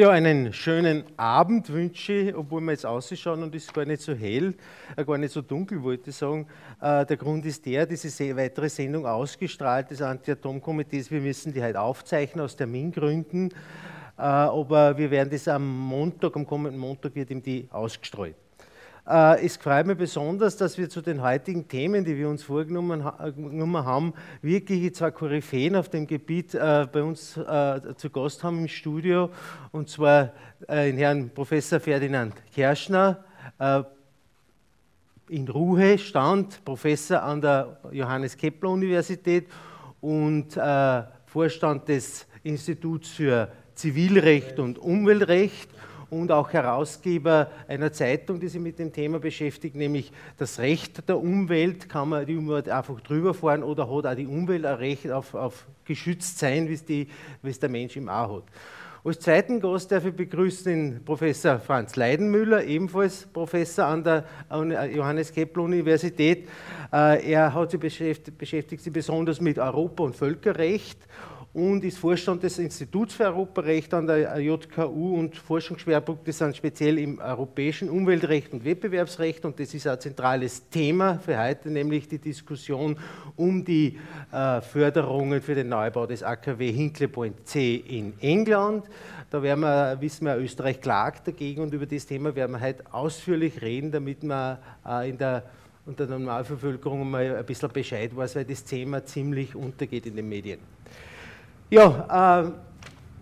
Ja, einen schönen Abend wünsche ich, obwohl wir jetzt ausschauen und es ist gar nicht so hell, äh, gar nicht so dunkel, wollte ich sagen. Äh, der Grund ist der, diese weitere Sendung ausgestrahlt des Anti-Atom-Komitees. Wir müssen die halt aufzeichnen aus Termingründen, äh, aber wir werden das am Montag, am kommenden Montag wird ihm die ausgestrahlt. Äh, es freut mich besonders, dass wir zu den heutigen Themen, die wir uns vorgenommen haben, wirklich zwei Koryphäen auf dem Gebiet äh, bei uns äh, zu Gast haben im Studio, und zwar den Herrn Professor Ferdinand Kerschner, in Ruhestand, Professor an der Johannes Kepler Universität und Vorstand des Instituts für Zivilrecht und Umweltrecht und auch Herausgeber einer Zeitung, die sich mit dem Thema beschäftigt, nämlich das Recht der Umwelt. Kann man die Umwelt einfach drüber fahren oder hat auch die Umwelt ein Recht auf, auf geschützt sein, wie es der Mensch im auch hat. Als zweiten Gast darf ich begrüßen den Professor Franz Leidenmüller, ebenfalls Professor an der Johannes Kepler Universität. Äh, er hat sich beschäftigt, beschäftigt sich besonders mit Europa- und Völkerrecht und ist Vorstand des Instituts für Europarecht an der JKU und Forschungsschwerpunkte sind speziell im europäischen Umweltrecht und Wettbewerbsrecht und das ist ein zentrales Thema für heute, nämlich die Diskussion um die äh, Förderungen für den Neubau des AKW Hinkley Point C in England. Da werden wir, wissen wir, Österreich klagt dagegen und über das Thema werden wir heute ausführlich reden, damit wir äh, in der unter der Normalbevölkerung mal ein bisschen Bescheid weiß, weil das Thema ziemlich untergeht in den Medien. Ja, äh,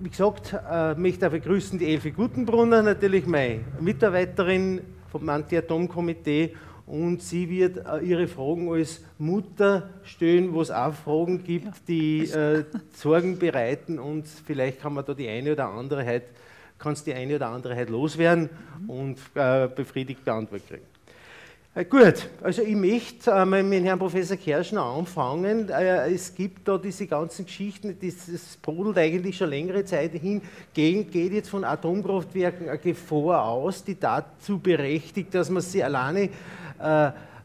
wie gesagt, äh, mich darf begrüßen die Elfi Gutenbrunner, natürlich meine Mitarbeiterin vom Anti-Atom-Komitee. Und sie wird äh, ihre Fragen als Mutter stellen, wo es auch Fragen gibt, die äh, Sorgen bereiten. Und vielleicht kann man da die eine oder andere halt, kannst die eine oder andere halt loswerden und äh, befriedigt beantwortet kriegen. Äh, gut, also ich möchte äh, mit Herrn Professor Kerschner anfangen. Äh, es gibt da diese ganzen Geschichten, das brodelt eigentlich schon längere Zeit hin, geht jetzt von Atomkraftwerken eine Gefahr aus, die dazu berechtigt, dass man sie alleine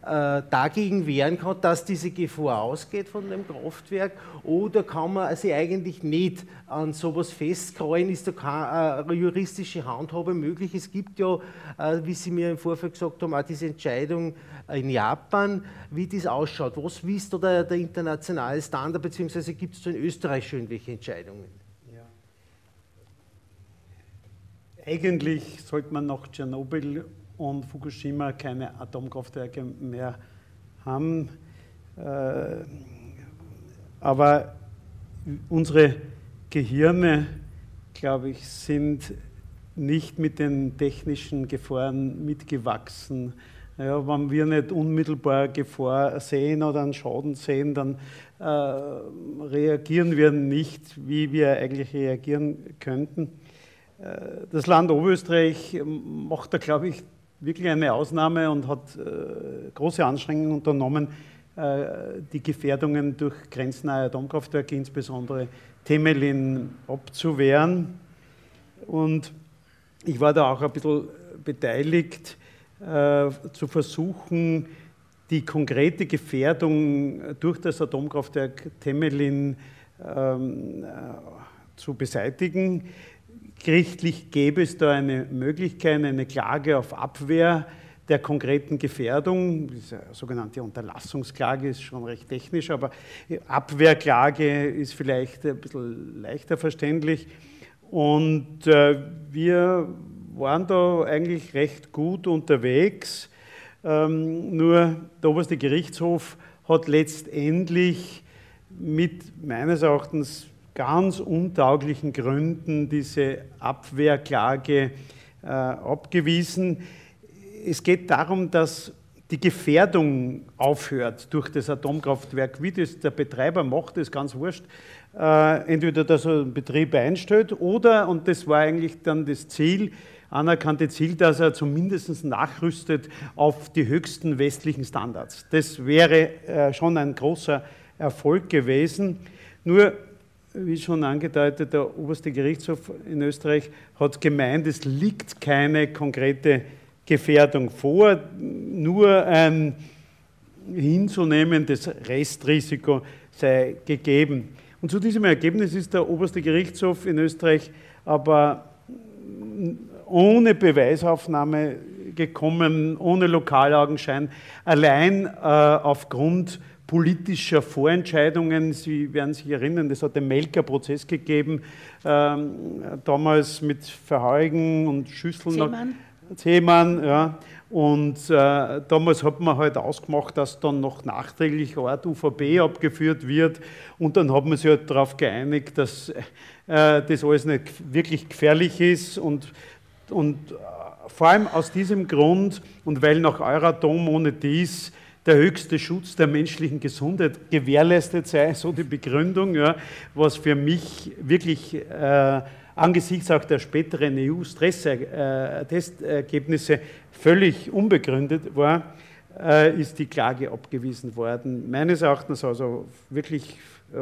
dagegen wehren kann, dass diese Gefahr ausgeht von dem Kraftwerk? Oder kann man sich eigentlich nicht an sowas festkrallen? Ist da keine äh, juristische Handhabe möglich? Es gibt ja, äh, wie Sie mir im Vorfeld gesagt haben, auch diese Entscheidung in Japan, wie das ausschaut. Was ist da der, internationale Standard, beziehungsweise gibt es da in Österreich schon irgendwelche Entscheidungen? Ja. Eigentlich sollte man nach Tschernobyl und Fukushima keine Atomkraftwerke mehr haben. Äh, aber unsere Gehirne, glaube ich, sind nicht mit den technischen Gefahren mitgewachsen. Ja, wenn wir nicht unmittelbar Gefahr sehen oder einen Schaden sehen, dann äh, reagieren wir nicht, wie wir eigentlich reagieren könnten. Äh, das Land Oberösterreich macht da, glaube ich, wirklich eine Ausnahme und hat äh, große Anstrengungen unternommen, äh, die Gefährdungen durch grenznahe Atomkraftwerke, insbesondere Temelin, abzuwehren. Und ich war da auch ein bisschen beteiligt, äh, zu versuchen, die konkrete Gefährdung durch das Atomkraftwerk Temelin ähm, zu beseitigen. Gerichtlich gäbe es da eine Möglichkeit, eine Klage auf Abwehr der konkreten Gefährdung. Diese sogenannte Unterlassungsklage ist schon recht technisch, aber Abwehrklage ist vielleicht ein bisschen leichter verständlich. Und äh, wir waren da eigentlich recht gut unterwegs. Ähm, nur der oberste Gerichtshof hat letztendlich mit meines Erachtens ganz untauglichen Gründen diese Abwehrklage äh, abgewiesen. Es geht darum, dass die Gefährdung aufhört durch das Atomkraftwerk. Wie das der Betreiber macht, ist ganz wurscht. Äh, entweder, dass er einen Betrieb einstellt oder, und das war eigentlich dann das Ziel, anerkannte Ziel, dass er zumindest nachrüstet auf die höchsten westlichen Standards. Das wäre äh, schon ein großer Erfolg gewesen. Nur, wie schon angedeutet, der oberste Gerichtshof in Österreich hat gemeint, es liegt keine konkrete Gefährdung vor, nur ein hinzunehmendes Restrisiko sei gegeben. Und zu diesem Ergebnis ist der oberste Gerichtshof in Österreich aber ohne Beweisaufnahme gekommen, ohne Lokalaugenschein, allein äh, aufgrund politischer Vorentscheidungen. Sie werden sich erinnern, es hat den Melker-Prozess gegeben, ähm, damals mit Verheugen und Schüsseln. Zehmann. Zehmann, ja. Und äh, damals hat man halt ausgemacht, dass dann noch nachträglich Ort UVB abgeführt wird. Und dann hat man sich halt darauf geeinigt, dass äh, das alles nicht wirklich gefährlich ist. Und, und äh, vor allem aus diesem Grund und weil nach Euratom ohne dies der höchste Schutz der menschlichen Gesundheit gewährleistet sei, so die Begründung, ja, was für mich wirklich äh, angesichts auch der späteren EU-Stress-Testergebnisse völlig unbegründet war, äh, ist die Klage abgewiesen worden. Meines Erachtens also wirklich äh,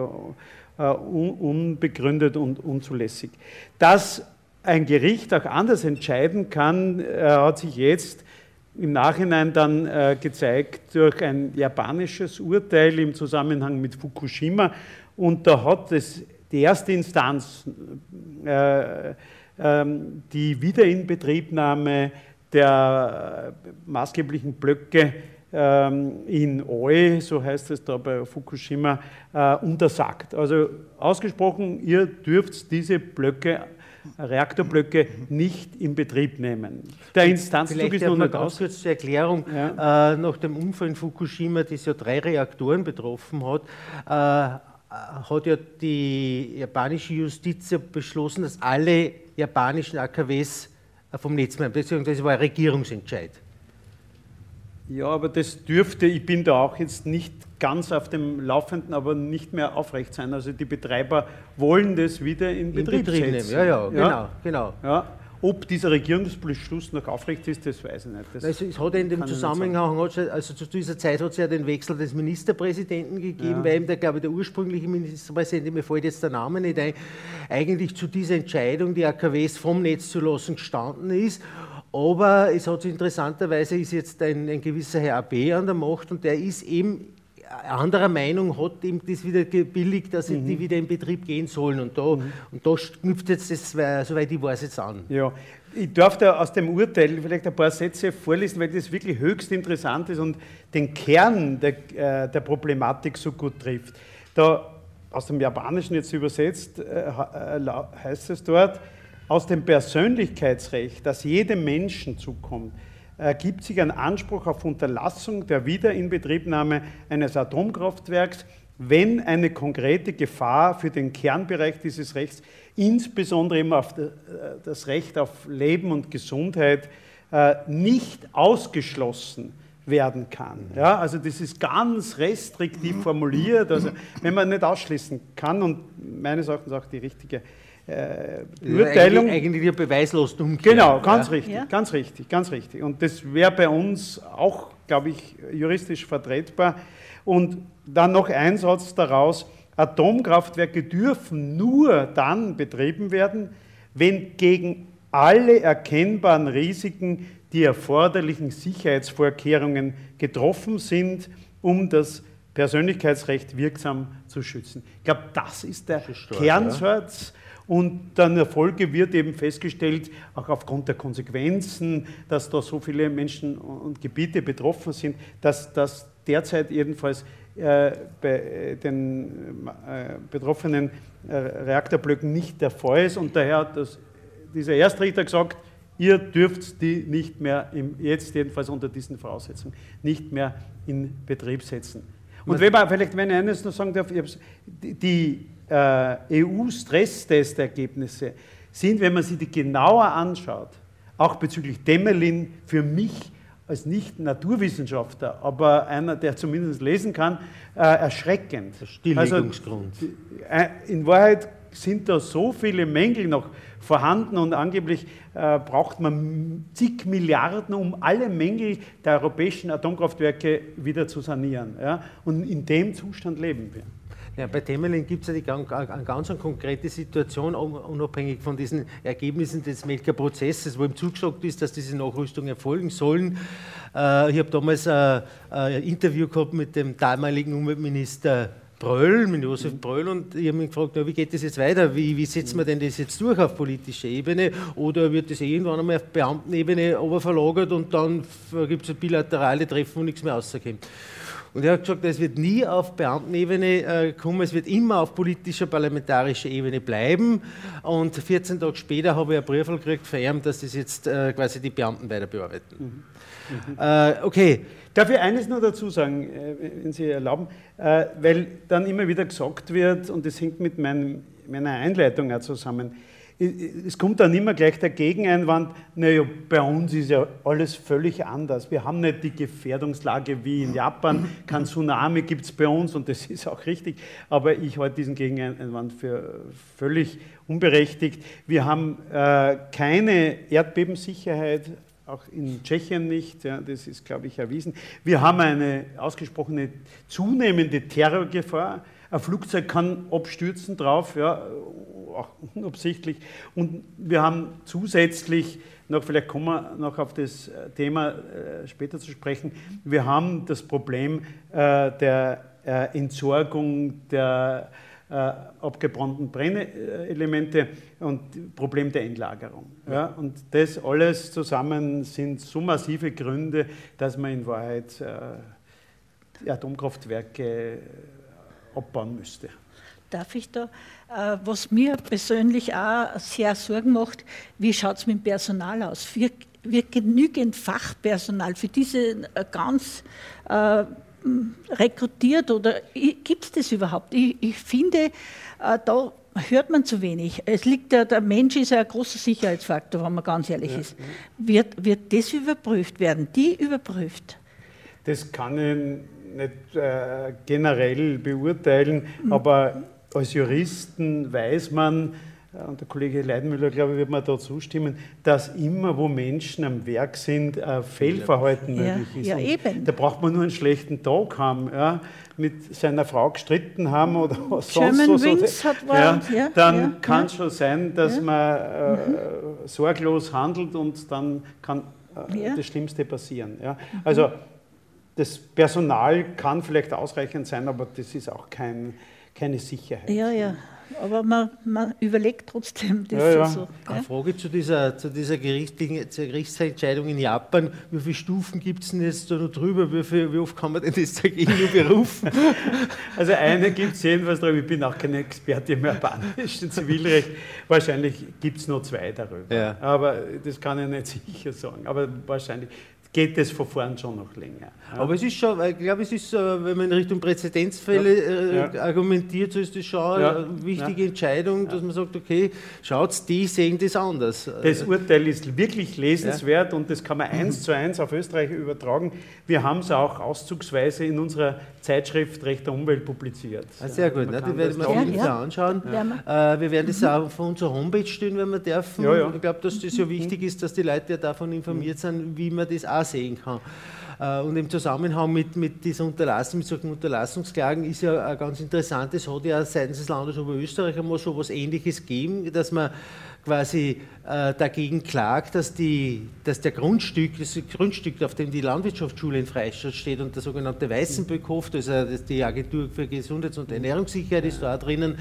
unbegründet und unzulässig. Dass ein Gericht auch anders entscheiden kann, äh, hat sich jetzt im Nachhinein dann gezeigt durch ein japanisches Urteil im Zusammenhang mit Fukushima. Und da hat es die erste Instanz äh, ähm, die Wiederinbetriebnahme der maßgeblichen Blöcke ähm, in Oi, so heißt es da bei Fukushima, äh, untersagt. Also ausgesprochen, ihr dürft diese Blöcke Reaktorblöcke nicht in Betrieb nehmen. Der Instanzzug ist noch nicht aus. Kurz zur Erklärung, ja. äh, nach dem Unfall in Fukushima, das ja drei Reaktoren betroffen hat, äh, hat ja die japanische Justiz beschlossen, dass alle japanischen AKWs vom Netz bleiben, beziehungsweise war ein Regierungsentscheid. Ja, aber das dürfte, ich bin da auch jetzt nicht ganz auf dem Laufenden, aber nicht mehr aufrecht sein. Also die Betreiber wollen das wieder in, in Betrieb, Betrieb setzen. Nehmen. Ja, ja, genau. Ja? genau. Ja. Ob dieser Regierungsbeschluss noch aufrecht ist, das weiß ich nicht. Das also es hat in dem Zusammenhang, also zu dieser Zeit hat es ja den Wechsel des Ministerpräsidenten gegeben, ja. weil eben der, glaube ich, der ursprüngliche Ministerpräsident, mir fällt jetzt der Name nicht ein, eigentlich zu dieser Entscheidung, die AKWs vom Netz zu lassen, gestanden ist. Aber es hat interessanterweise ist jetzt ein, ein gewisser Herr AB an der Macht und der ist eben anderer Meinung hat ihm das wieder gebilligt, dass mhm. die wieder in Betrieb gehen sollen. Und da, mhm. und da knüpft jetzt das, soweit ich weiß, jetzt an. Ja, ich darf da aus dem Urteil vielleicht ein paar Sätze vorlesen, weil das wirklich höchst interessant ist und den Kern der, äh, der Problematik so gut trifft. Da aus dem Japanischen jetzt übersetzt äh, äh heißt es dort, aus dem Persönlichkeitsrecht, das jedem Menschen zukommt, ergibt sich ein Anspruch auf Unterlassung der Wiederinbetriebnahme eines Atomkraftwerks, wenn eine konkrete Gefahr für den Kernbereich dieses Rechts, insbesondere eben auf äh, das Recht auf Leben und Gesundheit, äh, nicht ausgeschlossen werden kann. Ja, also das ist ganz restriktiv formuliert, also wenn man nicht ausschließen kann und meines Erachtens auch die richtige äh, Beurteilung. Eigentlich, eigentlich die beweislos umkehren. Genau, ganz ja? richtig, ja? ganz richtig, ganz richtig. Und das wäre bei uns auch, glaube ich, juristisch vertretbar. Und dann noch ein Satz daraus, Atomkraftwerke dürfen nur dann betrieben werden, wenn gegen alle erkennbaren Risiken die erforderlichen Sicherheitsvorkehrungen getroffen sind, um das Persönlichkeitsrecht wirksam zu schützen. Ich glaube, das ist der stark, Kernsatz. Und dann Erfolge wird eben festgestellt, auch aufgrund der Konsequenzen, dass da so viele Menschen und Gebiete betroffen sind, dass das derzeit jedenfalls äh, bei den äh, betroffenen äh, Reaktorblöcken nicht der Fall ist. Und daher hat das, dieser Erstrichter gesagt, ihr dürft die nicht mehr, im, jetzt jedenfalls unter diesen Voraussetzungen, nicht mehr in Betrieb setzen. Und wenn man, vielleicht, wenn ich eines noch sagen darf, die äh, EU-Stresstestergebnisse sind, wenn man sie die genauer anschaut, auch bezüglich Demelin, für mich als Nicht-Naturwissenschaftler, aber einer, der zumindest lesen kann, äh, erschreckend. Stilllegungsgrund. Also, äh, in Wahrheit sind da so viele Mängel noch vorhanden und angeblich äh, braucht man zig Milliarden, um alle Mängel der europäischen Atomkraftwerke wieder zu sanieren. Ja? Und in dem Zustand leben wir. Ja, bei Temelin gibt es ja eine ganz eine konkrete Situation, unabhängig von diesen Ergebnissen des Melker Prozesses, wo ihm zugesagt ist, dass diese Nachrüstungen erfolgen sollen. Äh, ich habe damals ein, ein Interview gehabt mit dem damaligen Umweltminister Bröll, mit Josef Bröll, und ich habe mich gefragt, ja, wie geht das jetzt weiter? Wie, wie setzen wir denn das jetzt durch auf politischer Ebene? Oder wird das irgendwann einmal auf Beamtenebene verlagert und dann gibt es bilaterale Treffen, wo nichts mehr rauskommt? Und er hat gesagt, es wird nie auf Beamtenebene äh, kommen, es wird immer auf politischer, parlamentarischer Ebene bleiben. Und 14 Tage später habe ich einen Brief gekriegt von ihm, dass das jetzt äh, quasi die Beamten weiter bearbeiten. Mhm. Mhm. Äh, okay. Darf ich eines nur dazu sagen, wenn Sie erlauben? Weil dann immer wieder gesagt wird, und das hängt mit meinem, meiner Einleitung auch zusammen, es kommt dann immer gleich der Gegeneinwand, naja, bei uns ist ja alles völlig anders. Wir haben nicht die Gefährdungslage wie in Japan, kein Tsunami gibt es bei uns und das ist auch richtig, aber ich halte diesen Gegeneinwand für völlig unberechtigt. Wir haben äh, keine Erdbebensicherheit, auch in Tschechien nicht, ja, das ist, glaube ich, erwiesen. Wir haben eine ausgesprochene zunehmende Terrorgefahr. Ein Flugzeug kann abstürzen drauf, ja, auch unabsichtlich. Und wir haben zusätzlich, noch, vielleicht kommen wir noch auf das äh, Thema äh, später zu sprechen, wir haben das Problem äh, der äh, Entsorgung der äh, abgebrannten Brennelemente und Problem der Endlagerung. Ja, und das alles zusammen sind so massive Gründe, dass man in Wahrheit äh, Atomkraftwerke abbauen müsste. Darf ich da? Äh, was mir persönlich auch sehr Sorgen macht, wie schaut es mit dem Personal aus? Wird, wird genügend Fachpersonal für diese äh, ganz äh, rekrutiert oder gibt es das überhaupt? Ich, ich finde, äh, da hört man zu wenig. Es liegt ja, der Mensch ist ja ein großer Sicherheitsfaktor, wenn man ganz ehrlich ja, ist. Wird, wird das überprüft werden? Die überprüft? Das kann ich nicht äh, generell beurteilen, aber als Juristen weiß man, äh, und der Kollege Leidenmüller, glaube ich, wird mir da zustimmen, dass immer, wo Menschen am Werk sind, Fehlverhalten ja. möglich ist. Ja, eben. Da braucht man nur einen schlechten Tag haben, ja, mit seiner Frau gestritten haben oder was German sonst was. Wings hat ja, ja, dann ja, kann es schon sein, dass man äh, mhm. sorglos handelt und dann kann äh, das Schlimmste passieren. Ja. Mhm. Also das Personal kann vielleicht ausreichend sein, aber das ist auch kein keine Sicherheit. Ja, ja. Aber man, man überlegt trotzdem das ja, ja. so. Eine Frage zu dieser, zu dieser Gerichtsentscheidung in Japan. Wie viele Stufen gibt es denn jetzt da noch drüber? Wie, viel, wie, oft kann man denn das dagegen nur berufen? Also eine gibt es jedenfalls darüber. Ich bin auch kein Experte im japanischen Zivilrecht. Wahrscheinlich gibt es noch zwei darüber. Ja. Aber das kann ich nicht sicher sagen. Aber wahrscheinlich geht das Verfahren schon noch länger. Ja. Aber es ist schon, ich glaube, es ist, wenn man in Richtung Präzedenzfälle ja. Äh, ja. argumentiert, so ist das schon eine wichtige Entscheidung, dass man sagt, okay, schaut, die sehen das anders. Das Urteil ist wirklich lesenswert und das kann man eins zu eins auf Österreich übertragen. Wir haben es auch auszugsweise in unserer Zeitschrift Recht der Umwelt publiziert. Ah, sehr gut, ne? die werden wir uns ja, anschauen. Ja. Äh, wir werden das auch auf unserer Homepage stellen, wenn wir dürfen. Ich glaube, dass das ja wichtig ist, dass die Leute ja davon informiert sind, wie man das auch sehen kann. Äh, und im Zusammenhang mit, mit dieser Unterlassung, mit solchen Unterlassungsklagen ist ja ganz interessant, es hat ja seitens des Landes Oberösterreich einmal so etwas Ähnliches gegeben, dass man quasi äh, dagegen klagt, dass, die, dass der Grundstück, das Grundstück, auf dem die Landwirtschaftsschule in Freistadt steht und der sogenannte Weißenböckhof, also die Agentur für Gesundheits- und Ernährungssicherheit ist da drinnen,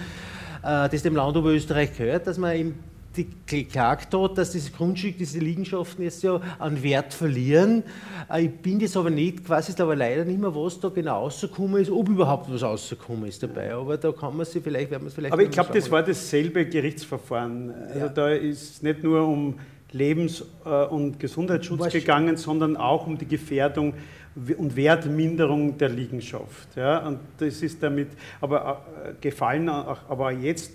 äh, das dem Land Oberösterreich gehört, dass man im geklagt hat, dass dieses Grundstück, diese Liegenschaften jetzt ja an Wert verlieren. Äh, ich bin jetzt aber nicht, quasi ist aber leider nicht mehr, was da genau rausgekommen ist, ob überhaupt was rausgekommen ist dabei. Aber da kann man sich vielleicht, werden wir es vielleicht. Aber ich glaube, das war dasselbe Gerichtsverfahren. Also ja. da ist nicht nur um Lebens- äh, und Gesundheitsschutz was gegangen, sondern auch um die Gefährdung und Wertminderung der Liegenschaft. Ja, und das ist damit aber äh, gefallen, aber jetzt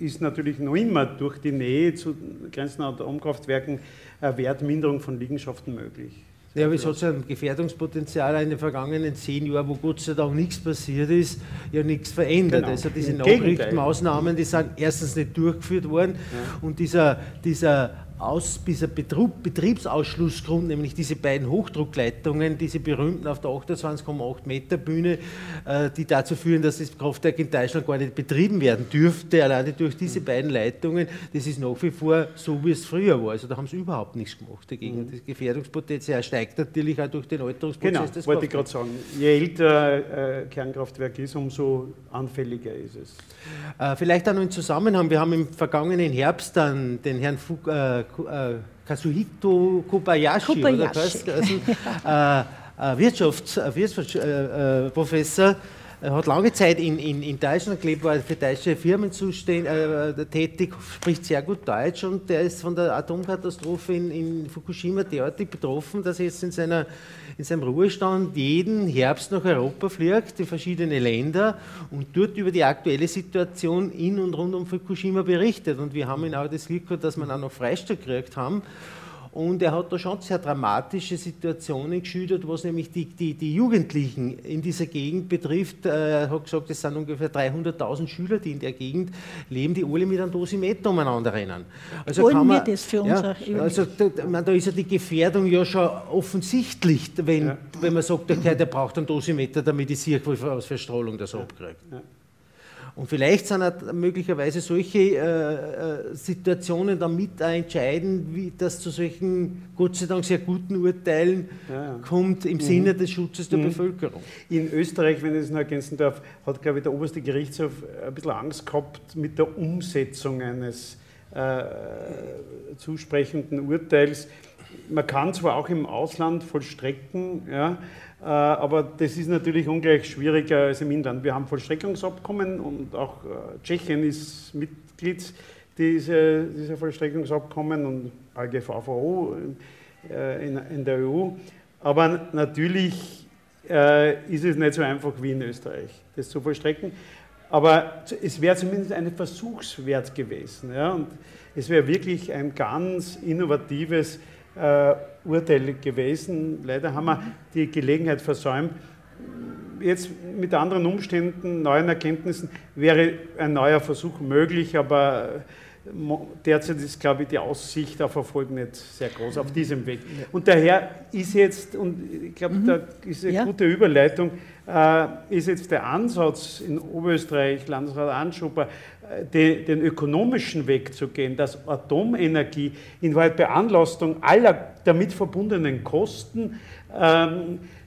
ist natürlich noch immer durch die Nähe zu Grenzen- und Atomkraftwerken eine Wertminderung von Liegenschaften möglich. Ja, aber es hat so ein Gefährdungspotenzial in den vergangenen zehn Jahren, wo Gott sei Dank nichts passiert ist, ja nichts verändert. Genau. Also diese Nachrichtenmaßnahmen, die sind erstens nicht durchgeführt worden ja. und dieser, dieser aus, dieser Betrieb, Betriebsausschlussgrund, nämlich diese beiden Hochdruckleitungen, diese berühmten auf der 28,8 Meter Bühne, äh, die dazu führen, dass das Kraftwerk in Deutschland gar nicht betrieben werden dürfte, alleine durch diese mhm. beiden Leitungen, das ist nach wie vor so, wie es früher war. Also da haben sie überhaupt nichts gemacht dagegen. Mhm. Das Gefährdungspotenzial steigt natürlich auch durch den Alterungsprozess genau, des wollte ich gerade sagen. Je älter äh, Kernkraftwerk ist, umso anfälliger ist es. Äh, vielleicht auch noch im Zusammenhang, wir haben im vergangenen Herbst dann den Herrn Fug, äh, Kazuhito Kobayashi, Kobayashi. Oder was? also, äh, Wirtschafts, Wirtschaftsprofessor, hat lange Zeit in, in, in Deutschland gelebt, war für deutsche Firmen zuständ, äh, tätig, spricht sehr gut Deutsch und der ist von der Atomkatastrophe in, in Fukushima derartig betroffen, dass er jetzt in, seiner, in seinem Ruhestand jeden Herbst nach Europa fliegt, in verschiedene Länder und dort über die aktuelle Situation in und rund um Fukushima berichtet. Und wir haben ihn auch das Glück gehabt, dass wir ihn auch noch Freistaat gekriegt haben. Und er hat da schon sehr dramatische Situationen geschildert, was nämlich die, die, die Jugendlichen in dieser Gegend betrifft. Er hat gesagt, es sind ungefähr 300.000 Schüler, die in der Gegend leben, die alle mit einem Dosimeter umeinander rennen. Also Wollen kann man, wir das für unser ja, Also da, da ist ja die Gefährdung ja schon offensichtlich, wenn, ja. wenn man sagt, okay, der braucht einen Dosimeter, damit die sehe, was für Strahlung das ja. abkriegt. Ja. Und vielleicht sind auch möglicherweise solche äh, äh, Situationen damit entscheidend, wie das zu solchen, Gott sei Dank, sehr guten Urteilen ja, ja. kommt im mhm. Sinne des Schutzes der mhm. Bevölkerung. In Österreich, wenn ich es noch ergänzen darf, hat, glaube ich, der oberste Gerichtshof ein bisschen Angst gehabt mit der Umsetzung eines äh, zusprechenden Urteils. Man kann zwar auch im Ausland vollstrecken, ja, aber das ist natürlich ungleich schwieriger als im Inland. Wir haben Vollstreckungsabkommen und auch äh, Tschechien ist Mitglied dieser, dieser Vollstreckungsabkommen und AGVVO äh, in, in der EU. Aber natürlich ist es nicht so einfach wie in Österreich, das zu vollstrecken. Aber es wäre zumindest ein Versuchswert gewesen. Ja? Und es wäre wirklich ein ganz innovatives äh, Urteil gewesen. Leider haben wir die Gelegenheit versäumt. Jetzt mit anderen Umständen, neuen Erkenntnissen wäre ein neuer Versuch möglich, aber derzeit ist, glaube ich, die Aussicht auf Erfolg nicht sehr groß auf diesem Weg. Und daher ist jetzt, und ich glaube, mhm. da ist eine ja. gute Überleitung, äh, ist jetzt der Ansatz in Oberösterreich, Landesrat Anschuber, den, den, ökonomischen Weg zu gehen, dass Atomenergie in Wahrheit bei Anlastung aller damit verbundenen Kosten ähm, äh,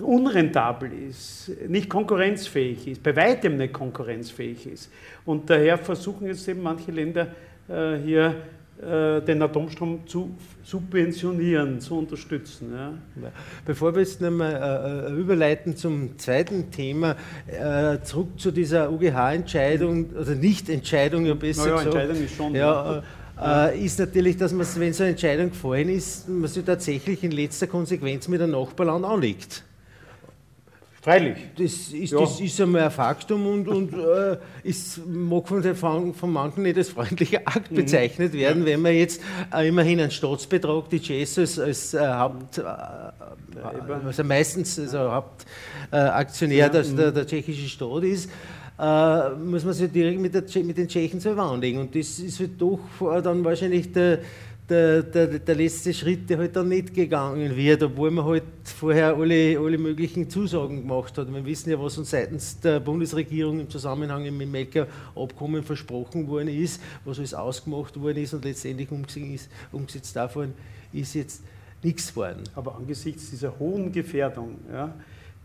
unrentabel ist, nicht konkurrenzfähig ist, bei weitem nicht konkurrenzfähig ist. Und daher versuchen jetzt eben manche Länder äh, hier äh, den Atomstrom zu subventionieren, zu unterstützen. Ja. Bevor wir jetzt nochmal äh, äh, überleiten zum zweiten Thema, äh, zurück zu dieser UGH-Entscheidung, also Nicht-Entscheidung, ja besser naja, gesagt. Entscheidung ist schon. Ja, äh, ist natürlich, dass man, wenn so eine Entscheidung gefallen ist, man sich tatsächlich in letzter Konsequenz mit einem Nachbarland anlegt. Freilich. Das ist, ja. das ist einmal ein Faktum und, und äh, ist, mag von, von manchen nicht als freundlicher Akt mhm. bezeichnet werden, ja. wenn man jetzt äh, immerhin einen Staatsbetrag, die Chess als, als äh, Haupt, äh, also meistens also Hauptaktionär ja. der, der, der tschechische Staat ist, äh, muss man sich direkt mit, der, mit den Tschechen zusammenlegen. Und das ist halt doch dann wahrscheinlich der der, der, der, letzte Schritt, der halt dann nicht gegangen wird, obwohl man halt vorher alle, alle möglichen Zusagen gemacht hat. Wir wissen ja, was uns seitens der Bundesregierung im Zusammenhang mit dem Melker-Abkommen versprochen worden ist, was alles ausgemacht worden ist und letztendlich umgesetzt, umgesetzt davon ist jetzt nichts worden. Aber angesichts dieser hohen Gefährdung, ja,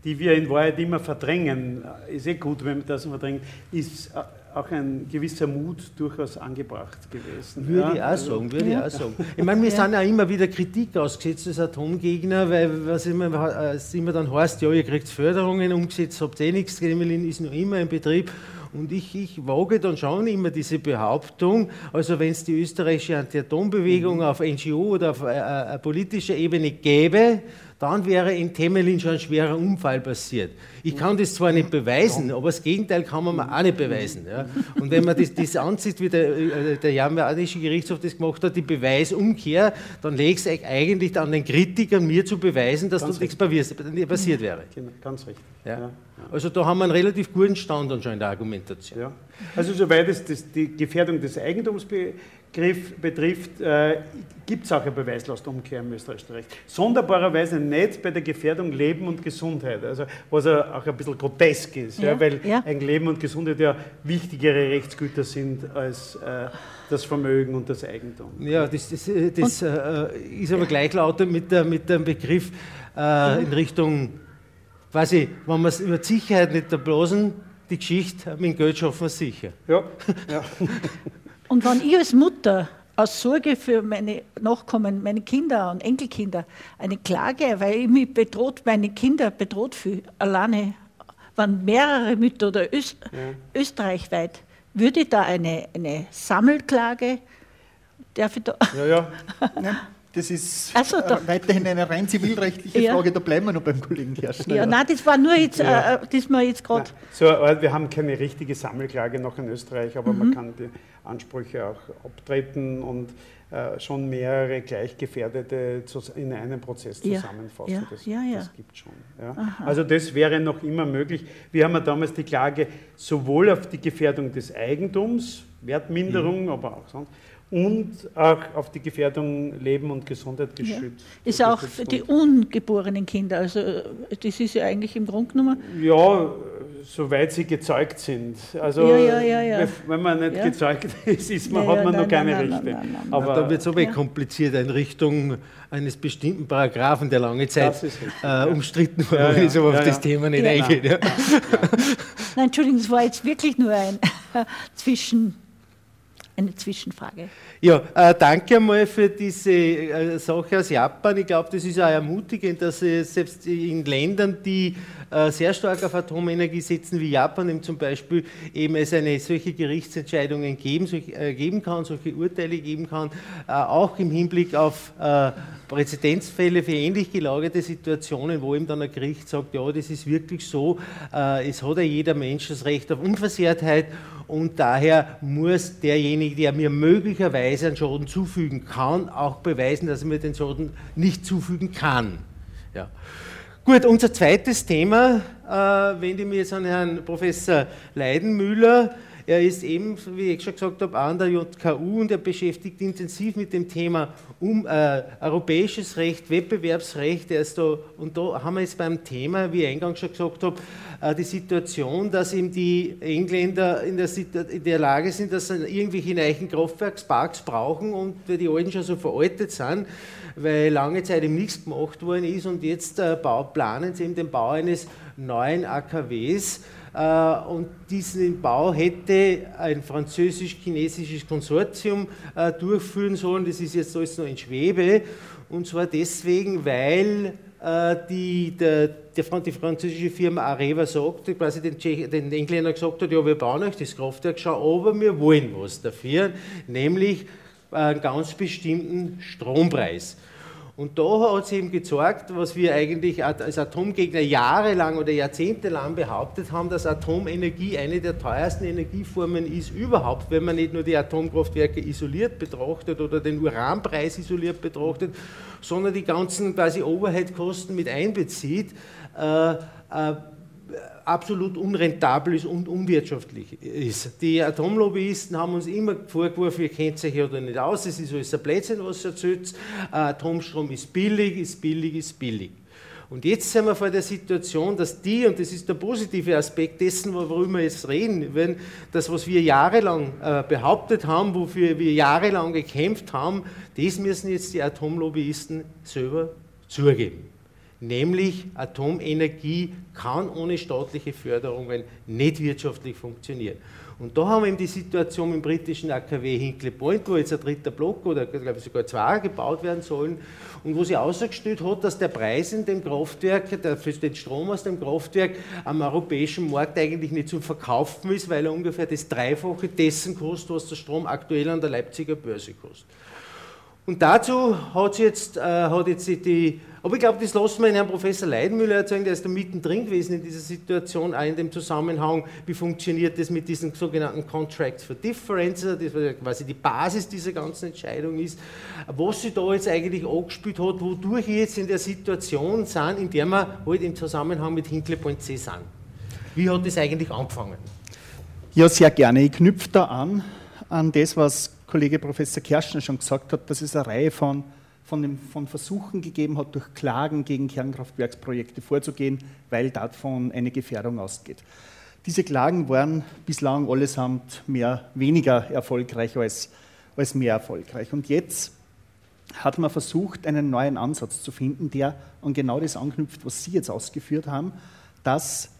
die wir in Wahrheit immer verdrängen, ist eh gut, wenn wir das verdrängen, ist auch ein gewisser Mut durchaus angebracht gewesen. Würde ja, ich auch also, sagen, würde ja. ich auch sagen. Ich meine, wir ja. sind ja immer wieder Kritik ausgesetzt als Atomgegner, weil was immer, es immer dann heißt, ja, ihr kriegt Förderungen umgesetzt, habt eh nichts, Kremlin ist noch immer in Betrieb. Und ich, ich wage dann schon immer diese Behauptung, also wenn es die österreichische Anti-Atom-Bewegung mhm. auf NGO oder auf äh, äh, politischer Ebene gäbe, dann wäre in Temelin schon ein schwerer Unfall passiert. Ich kann das zwar nicht beweisen, aber das Gegenteil kann man mir auch nicht beweisen. Ja. Und wenn man das, das ansieht, wie der, äh, der jamaicanische Gerichtshof das gemacht hat, die Beweisumkehr, dann legt es eigentlich an den Kritikern, mir zu beweisen, dass dort nichts passiert wäre. Genau, ganz richtig. Ja. Ja. Also da haben wir einen relativ guten Stand schon in der Argumentation. Also soweit es die Gefährdung des Eigentums betrifft, äh, gibt es auch eine Beweislastumkehr im österreichischen Recht. Sonderbarerweise nicht bei der Gefährdung Leben und Gesundheit, also was auch ein bisschen grotesk ist, ja, weil ein Leben und Gesundheit ja wichtigere Rechtsgüter sind als äh, das Vermögen und das Eigentum. Ja, das, das, das äh, ist aber gleichlautend mit, der, mit dem Begriff äh, in Richtung quasi, wenn man es über Sicherheit nicht erblasen, die Geschichte mit dem Geld schaffen wir sicher. Ja. ja. Und wenn ich als Mutter aus Sorge für meine Nachkommen, meine Kinder und Enkelkinder eine Klage, weil ich mich bedroht, meine Kinder bedroht fühle, alleine, wenn mehrere Mütter oder Öst, ja. österreichweit, würde ich da eine, eine Sammelklage, darf ich da? Ja, ja. Das ist also, weiterhin eine rein zivilrechtliche ja. Frage, da bleiben wir noch beim Kollegen Herrschner. Ja, nein, das war nur jetzt, ja. äh, das wir jetzt gerade. So, wir haben keine richtige Sammelklage noch in Österreich, aber mhm. man kann die Ansprüche auch abtreten und äh, schon mehrere Gleichgefährdete in einem Prozess zusammenfassen. Ja. Das, ja, das gibt schon. Also das wäre noch immer möglich. Wir haben ja damals die Klage sowohl auf die Gefährdung des Eigentums, Wertminderung, mhm. aber auch sonst, und auch auf die Gefährdung Leben und Gesundheit geschützt. Ja. Ist auch für die ungeborenen Kinder, also das ist ja eigentlich im Grunde genommen. Ja, soweit sie gezeugt sind. Also ja, ja, ja, wenn man nicht gezeugt ist, ist man, hat man noch keine nein, Rechte. Nein, nein, Aber da wird es aber kompliziert in Richtung eines bestimmten Paragraphen, der lange Zeit äh, umstritten worden ist, aber auf das Thema nicht eingeht. Nein, Entschuldigung, es war jetzt wirklich nur ein Zwischen eine Zwischenfrage. Ja, äh, danke einmal für diese äh, Sache aus Japan. Ich glaube, das ist auch ermutigend, dass es selbst in Ländern, die äh, sehr stark auf Atomenergie setzen, wie Japan eben zum Beispiel, eben es eine solche Gerichtsentscheidungen geben, solch, äh, geben kann, solche Urteile geben kann, äh, auch im Hinblick auf äh, Präzedenzfälle für ähnlich gelagerte Situationen, wo eben dann ein Gericht sagt, ja, das ist wirklich so, es hat ja jeder Mensch das Recht auf Unversehrtheit und daher muss derjenige, der mir möglicherweise einen Schaden zufügen kann, auch beweisen, dass er mir den Schaden nicht zufügen kann. Ja. Gut, unser zweites Thema äh, wende ich mir jetzt an Herrn Professor Leidenmüller. Er ist eben, wie ich schon gesagt habe, an der JKU und er beschäftigt intensiv mit dem Thema um, äh, europäisches Recht, Wettbewerbsrecht. Er ist da, und da haben wir jetzt beim Thema, wie ich eingangs schon gesagt habe, äh, die Situation, dass eben die Engländer in der, in der Lage sind, dass sie irgendwelche neuen Kraftwerksparks brauchen und die alten schon so veraltet sind, weil lange Zeit eben nichts gemacht worden ist und jetzt äh, planen sie eben den Bau eines neuen AKWs äh, und diesen Bau hätte ein französisch-chinesisches Konsortium äh, durchführen sollen. Das ist jetzt alles noch in Schwebe. Und zwar deswegen, weil äh, die, der, die französische Firma Areva sagte, quasi den, Tschech, den Engländern gesagt hat, ja, wir bauen euch das Kraftwerk schon, aber wir wollen was dafür, nämlich einen ganz bestimmten Strompreis. Und da hat es eben gezeigt, was wir eigentlich als Atomgegner jahrelang oder jahrzehntelang behauptet haben, dass Atomenergie eine der teuersten Energieformen ist überhaupt, wenn man nicht nur die Atomkraftwerke isoliert betrachtet oder den Uranpreis isoliert betrachtet, sondern die ganzen quasi Overhead-Kosten mit einbezieht. Äh, äh, absolut unrentabel ist und unwirtschaftlich ist. Die Atomlobbyisten haben uns immer vorgeworfen, ihr kennt ja oder nicht aus, es ist alles ein Blödsinn, was ihr erzählt. Atomstrom ist billig, ist billig, ist billig. Und jetzt sind wir vor der Situation, dass die, und das ist der positive Aspekt dessen, worüber wir jetzt reden, wenn das, was wir jahrelang äh, behauptet haben, wofür wir jahrelang gekämpft haben, das müssen jetzt die Atomlobbyisten selber zugeben nämlich Atomenergie kann ohne staatliche Förderungen nicht wirtschaftlich funktionieren. Und da haben wir eben die Situation im britischen AKW Hinkley Point, wo jetzt ein dritter Block oder glaube ich sogar zwei gebaut werden sollen und wo sie ausgestellt hat, dass der Preis in dem Kraftwerk, der, für den Strom aus dem Kraftwerk am europäischen Markt eigentlich nicht zu verkaufen ist, weil er ungefähr das Dreifache dessen kostet, was der Strom aktuell an der Leipziger Börse kostet. Und dazu hat jetzt, äh, hat jetzt die, aber ich glaube, das lassen wir Herrn Professor Leidenmüller erzählen, der ist da mittendrin gewesen in dieser Situation, auch in dem Zusammenhang, wie funktioniert das mit diesen sogenannten Contracts for Difference, das quasi die Basis dieser ganzen Entscheidung ist, was sie da jetzt eigentlich angespielt hat, wodurch wir jetzt in der Situation sind, in der wir halt im Zusammenhang mit Hinkley Point C sind. Wie hat das eigentlich angefangen? Ja, sehr gerne. Ich knüpfe da an, an das, was Kollege Professor Kerschner schon gesagt hat, dass es eine Reihe von, von, dem, von Versuchen gegeben hat, durch Klagen gegen Kernkraftwerksprojekte vorzugehen, weil davon eine Gefährdung ausgeht. Diese Klagen waren bislang allesamt mehr weniger erfolgreich als, als mehr erfolgreich. Und jetzt hat man versucht, einen neuen Ansatz zu finden, der an genau das anknüpft, was Sie jetzt ausgeführt haben, dass,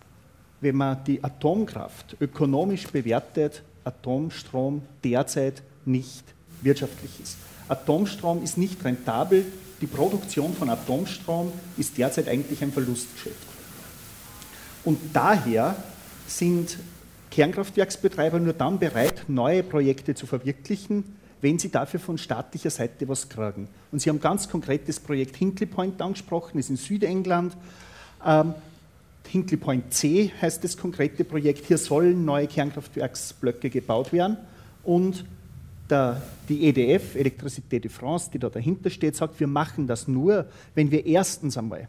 wenn man die Atomkraft ökonomisch bewertet, Atomstrom derzeit nicht wirtschaftlich ist. Atomstrom ist nicht rentabel, die Produktion von Atomstrom ist derzeit eigentlich ein Verlustgeschäft. Und daher sind Kernkraftwerksbetreiber nur dann bereit, neue Projekte zu verwirklichen, wenn sie dafür von staatlicher Seite was kriegen. Und Sie haben ganz konkret das Projekt Hinkley Point angesprochen, ist in Südengland. Ähm, Hinkley Point C heißt das konkrete Projekt. Hier sollen neue Kernkraftwerksblöcke gebaut werden und der, die EDF, Electricité de France, die da dahinter steht, sagt, wir machen das nur, wenn wir erstens einmal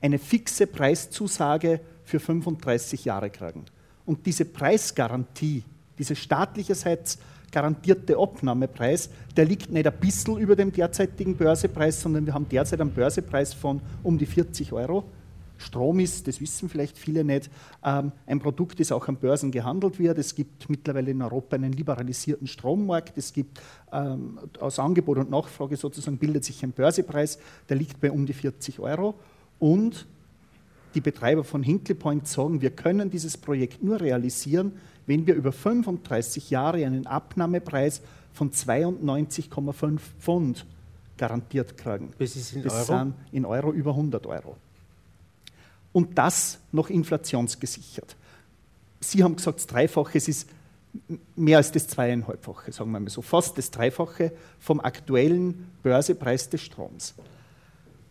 eine fixe Preiszusage für 35 Jahre kriegen. Und diese Preisgarantie, dieser staatlicherseits garantierte Abnahmepreis, der liegt nicht ein bisschen über dem derzeitigen Börsepreis, sondern wir haben derzeit einen Börsepreis von um die 40 Euro Strom ist, das wissen vielleicht viele nicht, ähm, ein Produkt, das auch an Börsen gehandelt wird. Es gibt mittlerweile in Europa einen liberalisierten Strommarkt. Es gibt ähm, aus Angebot und Nachfrage sozusagen bildet sich ein Börsepreis, der liegt bei um die 40 Euro. Und die Betreiber von Hinkley Point sagen, wir können dieses Projekt nur realisieren, wenn wir über 35 Jahre einen Abnahmepreis von 92,5 Pfund garantiert kriegen. Das ist in das Euro? sind in Euro über 100 Euro und das noch inflationsgesichert. Sie haben gesagt, das Dreifache, es ist mehr als das Zweieinhalbfache, sagen wir mal so, fast das Dreifache vom aktuellen Börsepreis des Stroms.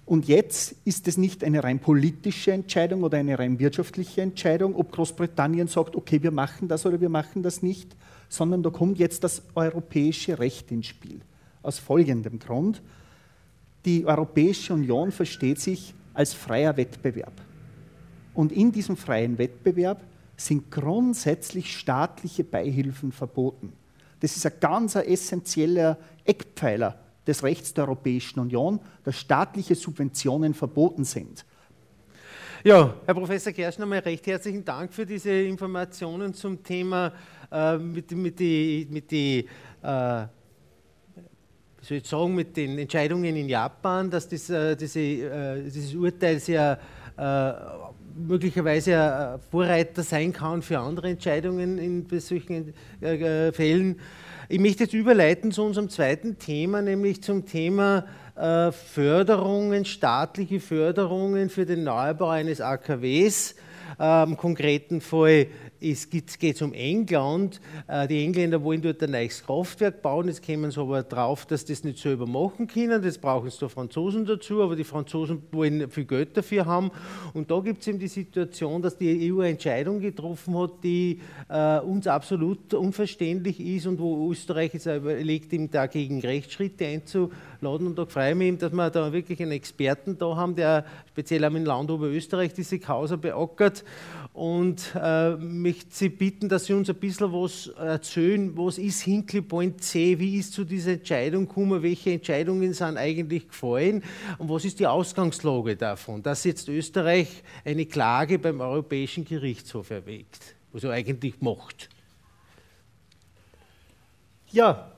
Und jetzt ist es nicht eine rein politische Entscheidung oder eine rein wirtschaftliche Entscheidung, ob Großbritannien sagt, okay, wir machen das oder wir machen das nicht, sondern da kommt jetzt das europäische Recht ins Spiel. Aus folgendem Grund. Die Europäische Union versteht sich als freier Wettbewerb. Und in diesem freien Wettbewerb sind grundsätzlich staatliche Beihilfen verboten. Das ist ein ganz essentieller Eckpfeiler des Rechts der Europäischen Union, dass staatliche Subventionen verboten sind. Ja, Herr Professor Kersch, nochmal recht herzlichen Dank für diese Informationen zum Thema äh, mit, mit die, mit die äh, soll ich sagen, mit den Entscheidungen in Japan, dass das, äh, diese, äh, dieses Urteil sehr äh, möglicherweise ein Vorreiter sein kann für andere Entscheidungen in solchen äh, Fällen. Ich möchte jetzt überleiten zu unserem zweiten Thema, nämlich zum Thema äh, Förderungen, staatliche Förderungen für den Neubau eines AKWs. Äh, Im konkreten Fall es geht um England. Äh, die Engländer wollen dort ein neues Kraftwerk bauen. Jetzt kommen sie aber drauf, dass das nicht selber machen können. Das brauchen sie da Franzosen dazu, aber die Franzosen wollen viel Geld dafür haben. Und da gibt es eben die Situation, dass die EU eine Entscheidung getroffen hat, die äh, uns absolut unverständlich ist und wo Österreich jetzt überlegt, ihm dagegen Rechtsschritte einzuladen. Und da freue ich mich, dass wir da wirklich einen Experten da haben, der speziell im Land Oberösterreich diese Causa beackert und äh, möchte Sie bitten, dass Sie uns ein bisschen was erzählen, was ist Hinkley Point C, wie ist zu dieser Entscheidung gekommen, welche Entscheidungen sind eigentlich gefallen und was ist die Ausgangslage davon, dass jetzt Österreich eine Klage beim Europäischen Gerichtshof erwägt, was er eigentlich macht. Ja,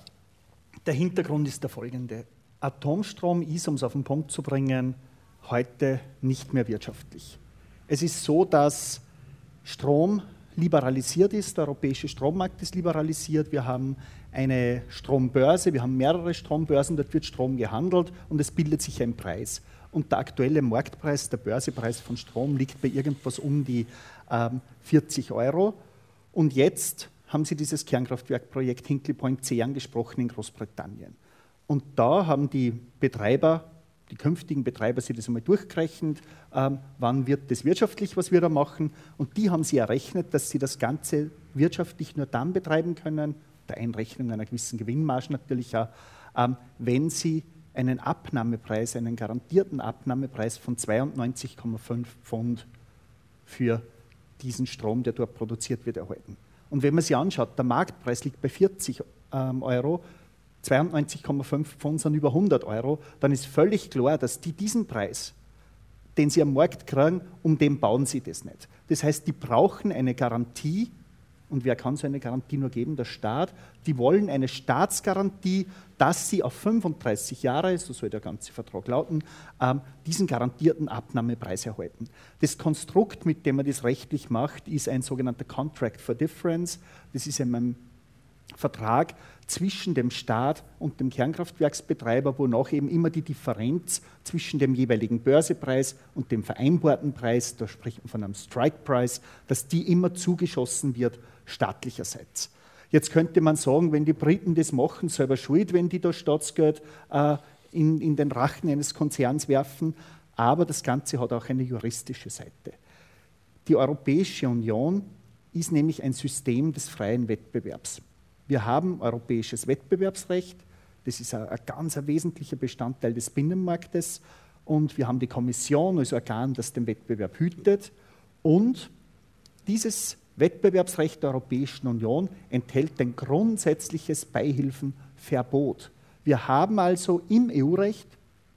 der Hintergrund ist der folgende. Atomstrom ist, um es auf den Punkt zu bringen, heute nicht mehr wirtschaftlich. Es ist so, dass Strom liberalisiert ist, der europäische Strommarkt ist liberalisiert, wir haben eine Strombörse, wir haben mehrere Strombörsen, dort wird Strom gehandelt und es bildet sich ein Preis. Und der aktuelle Marktpreis, der Börsepreis von Strom liegt bei irgendwas um die ähm, 40 Euro. Und jetzt haben Sie dieses Kernkraftwerkprojekt Hinkley Point C angesprochen in Großbritannien. Und da haben die Betreiber, die künftigen Betreiber, sich das einmal durchgerechnet, ähm, wann wird das wirtschaftlich, was wir da machen. Und die haben sie errechnet, dass sie das Ganze wirtschaftlich nur dann betreiben können, der Einrechnung einer gewissen Gewinnmarge natürlich auch, ähm, wenn sie einen Abnahmepreis, einen garantierten Abnahmepreis von 92,5 Pfund für diesen Strom, der dort produziert wird, erhalten. Und wenn man sich anschaut, der Marktpreis liegt bei 40 ähm, Euro, 92,5 Pfund sind über 100 Euro, dann ist völlig klar, dass die diesen Preis, den sie am Markt kriegen, um den bauen sie das nicht. Das heißt, die brauchen eine Garantie und wer kann so eine Garantie nur geben? Der Staat. Die wollen eine Staatsgarantie, dass sie auf 35 Jahre, so soll der ganze Vertrag lauten, ähm, diesen garantierten Abnahmepreis erhalten. Das Konstrukt, mit dem man das rechtlich macht, ist ein sogenannter Contract for Difference. Das ist in einem Vertrag zwischen dem Staat und dem Kernkraftwerksbetreiber, wonach eben immer die Differenz zwischen dem jeweiligen Börsepreis und dem vereinbarten Preis, da spricht man von einem Strike Price, dass die immer zugeschossen wird staatlicherseits. Jetzt könnte man sagen, wenn die Briten das machen, selber schuld, wenn die da Staatsgeld äh, in, in den Rachen eines Konzerns werfen, aber das Ganze hat auch eine juristische Seite. Die Europäische Union ist nämlich ein System des freien Wettbewerbs. Wir haben europäisches Wettbewerbsrecht, das ist ein, ganz wesentlicher Bestandteil des Binnenmarktes und wir haben die Kommission als Organ, das den Wettbewerb hütet und dieses Wettbewerbsrecht der Europäischen Union enthält ein grundsätzliches Beihilfenverbot. Wir haben also im EU-Recht,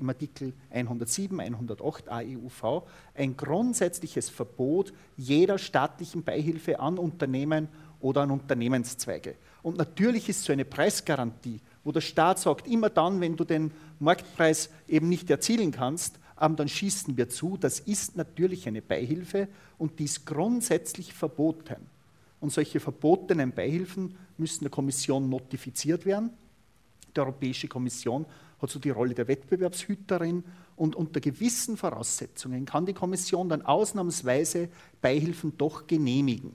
im Artikel 107, 108 AEUV, ein grundsätzliches Verbot jeder staatlichen Beihilfe an Unternehmen oder an Unternehmenszweige. Und natürlich ist so eine Preisgarantie, wo der Staat sagt, immer dann, wenn du den Marktpreis eben nicht erzielen kannst, dann schießen wir zu. Das ist natürlich eine Beihilfe und die ist grundsätzlich verboten. Und solche verbotenen Beihilfen müssen der Kommission notifiziert werden. Die Europäische Kommission hat so die Rolle der Wettbewerbshüterin und unter gewissen Voraussetzungen kann die Kommission dann ausnahmsweise Beihilfen doch genehmigen.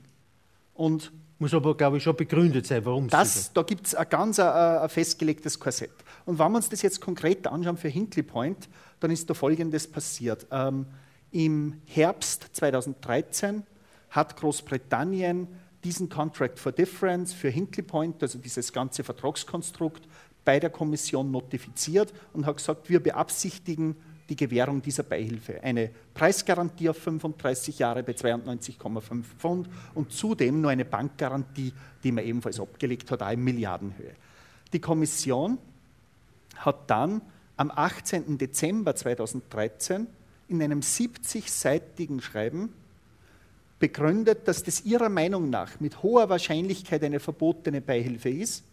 Und muss aber, glaube ich, schon begründet sein, warum das, Da gibt es ein ganz ein, ein festgelegtes Korsett. Und wenn wir uns das jetzt konkret anschauen für Hinkley Point, dann ist da Folgendes passiert. Ähm, Im Herbst 2013 hat Großbritannien diesen Contract for Difference für Hinkley Point, also dieses ganze Vertragskonstrukt, bei der Kommission notifiziert und hat gesagt, wir beabsichtigen die Gewährung dieser Beihilfe. Eine Preisgarantie auf 35 Jahre bei 92,5 Pfund und zudem nur eine Bankgarantie, die man ebenfalls abgelegt hat, auch in Milliardenhöhe. Die Kommission hat dann am 18. Dezember 2013 in einem 70-seitigen Schreiben begründet, dass das ihrer Meinung nach mit hoher Wahrscheinlichkeit eine verbotene Beihilfe ist,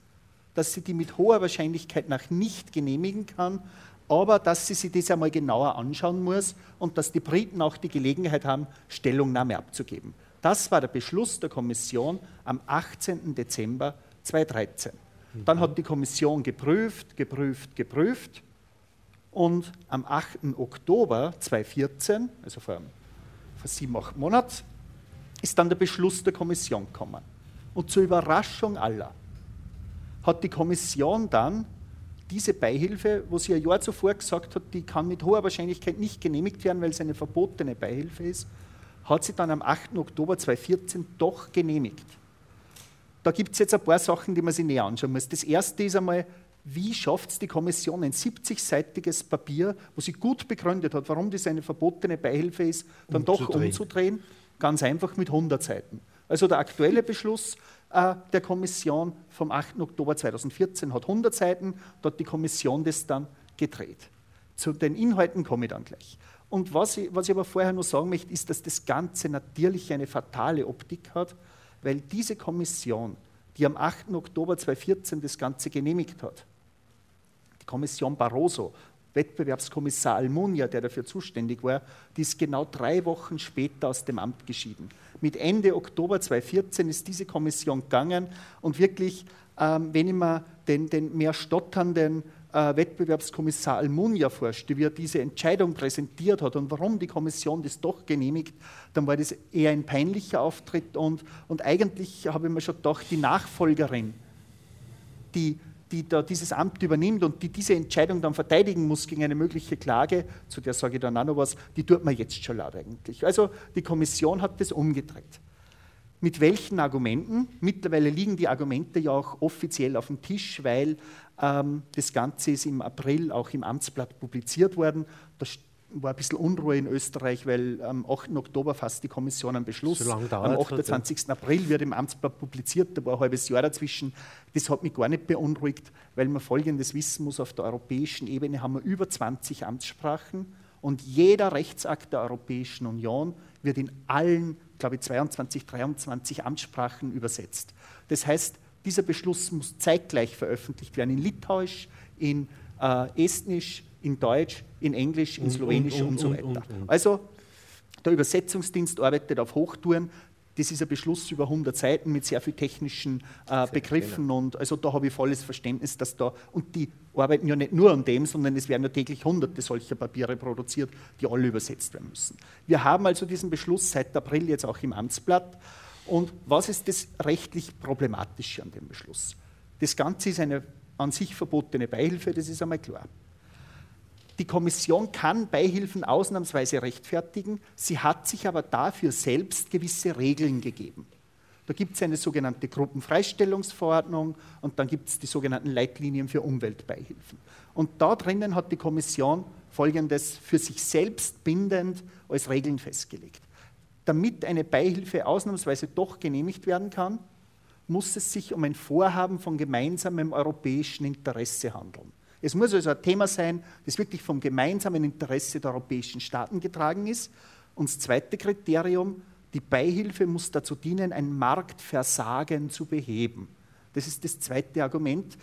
dass sie die mit hoher Wahrscheinlichkeit nach nicht genehmigen kann, aber dass sie sich das einmal genauer anschauen muss und dass die Briten auch die Gelegenheit haben, Stellungnahme abzugeben. Das war der Beschluss der Kommission am 18. Dezember 2013. Dann hat die Kommission geprüft, geprüft, geprüft und am 8. Oktober 2014, also vor, vor sieben, acht Monaten, ist dann der Beschluss der Kommission gekommen. Und zur Überraschung aller hat die Kommission dann diese Beihilfe, wo sie ein Jahr zuvor gesagt hat, die kann mit hoher Wahrscheinlichkeit nicht genehmigt werden, weil es eine verbotene Beihilfe ist, hat sie dann am 8. Oktober 2014 doch genehmigt. Da gibt es jetzt ein paar Sachen, die man sich näher anschauen muss. Das erste ist einmal, wie schafft es die Kommission, ein 70-seitiges Papier, wo sie gut begründet hat, warum das eine verbotene Beihilfe ist, dann umzudrehen. doch umzudrehen? Ganz einfach mit 100 Seiten. Also der aktuelle Beschluss äh, der Kommission vom 8. Oktober 2014 hat 100 Seiten, hat die Kommission das dann gedreht. Zu den Inhalten komme ich dann gleich. Und was ich, was ich aber vorher nur sagen möchte, ist, dass das Ganze natürlich eine fatale Optik hat, weil diese Kommission, die am 8. Oktober 2014 das Ganze genehmigt hat, die Kommission Barroso, Wettbewerbskommissar Almunia, der dafür zuständig war, die ist genau drei Wochen später aus dem Amt geschieden. Mit Ende Oktober 2014 ist diese Kommission gegangen und wirklich, ähm, wenn ich mir den, den mehr stotternden äh, Wettbewerbskommissar Almunia vorstelle, wie er diese Entscheidung präsentiert hat und warum die Kommission das doch genehmigt, dann war das eher ein peinlicher Auftritt und, und eigentlich habe ich mir schon gedacht, die Nachfolgerin, die die da dieses Amt übernimmt und die diese Entscheidung dann verteidigen muss gegen eine mögliche Klage, zu der sage ich dann auch noch was, die tut man jetzt schon laut eigentlich. Also die Kommission hat das umgedreht. Mit welchen Argumenten? Mittlerweile liegen die Argumente ja auch offiziell auf dem Tisch, weil ähm, das Ganze ist im April auch im Amtsblatt publiziert worden. Da war ein bisschen Unruhe in Österreich, weil am 8. Oktober fasst die Kommission einen Beschluss. So am 28. Hat, April wird im Amtsblatt publiziert, da war ein halbes Jahr dazwischen. Das hat mich gar nicht beunruhigt, weil man Folgendes wissen muss, auf der europäischen Ebene haben wir über 20 Amtssprachen und jeder Rechtsakt der Europäischen Union wird in allen, glaube ich, 22, 23 Amtssprachen übersetzt. Das heißt, dieser Beschluss muss zeitgleich veröffentlicht werden in Litauisch, in äh, Estnisch, in Deutsch, in Englisch, in Slowenisch und, und, und so weiter. Und, also der Übersetzungsdienst arbeitet auf Hochtouren. Das ist ein Beschluss über 100 Seiten mit sehr vielen technischen äh, Begriffen genau. und also da habe ich volles Verständnis, dass da und die arbeiten ja nicht nur an dem, sondern es werden ja täglich hunderte solcher Papiere produziert, die alle übersetzt werden müssen. Wir haben also diesen Beschluss seit April jetzt auch im Amtsblatt. Und was ist das rechtlich Problematische an dem Beschluss? Das Ganze ist eine an sich verbotene Beihilfe, das ist einmal klar. Die Kommission kann Beihilfen ausnahmsweise rechtfertigen, sie hat sich aber dafür selbst gewisse Regeln gegeben. Da gibt es eine sogenannte Gruppenfreistellungsverordnung und dann gibt es die sogenannten Leitlinien für Umweltbeihilfen. Und da drinnen hat die Kommission Folgendes für sich selbst bindend als Regeln festgelegt. Damit eine Beihilfe ausnahmsweise doch genehmigt werden kann, muss es sich um ein Vorhaben von gemeinsamem europäischen Interesse handeln. Es muss also ein Thema sein, das wirklich vom gemeinsamen Interesse der europäischen Staaten getragen ist. Und das zweite Kriterium, die Beihilfe muss dazu dienen, ein Marktversagen zu beheben. Das ist das zweite Argument,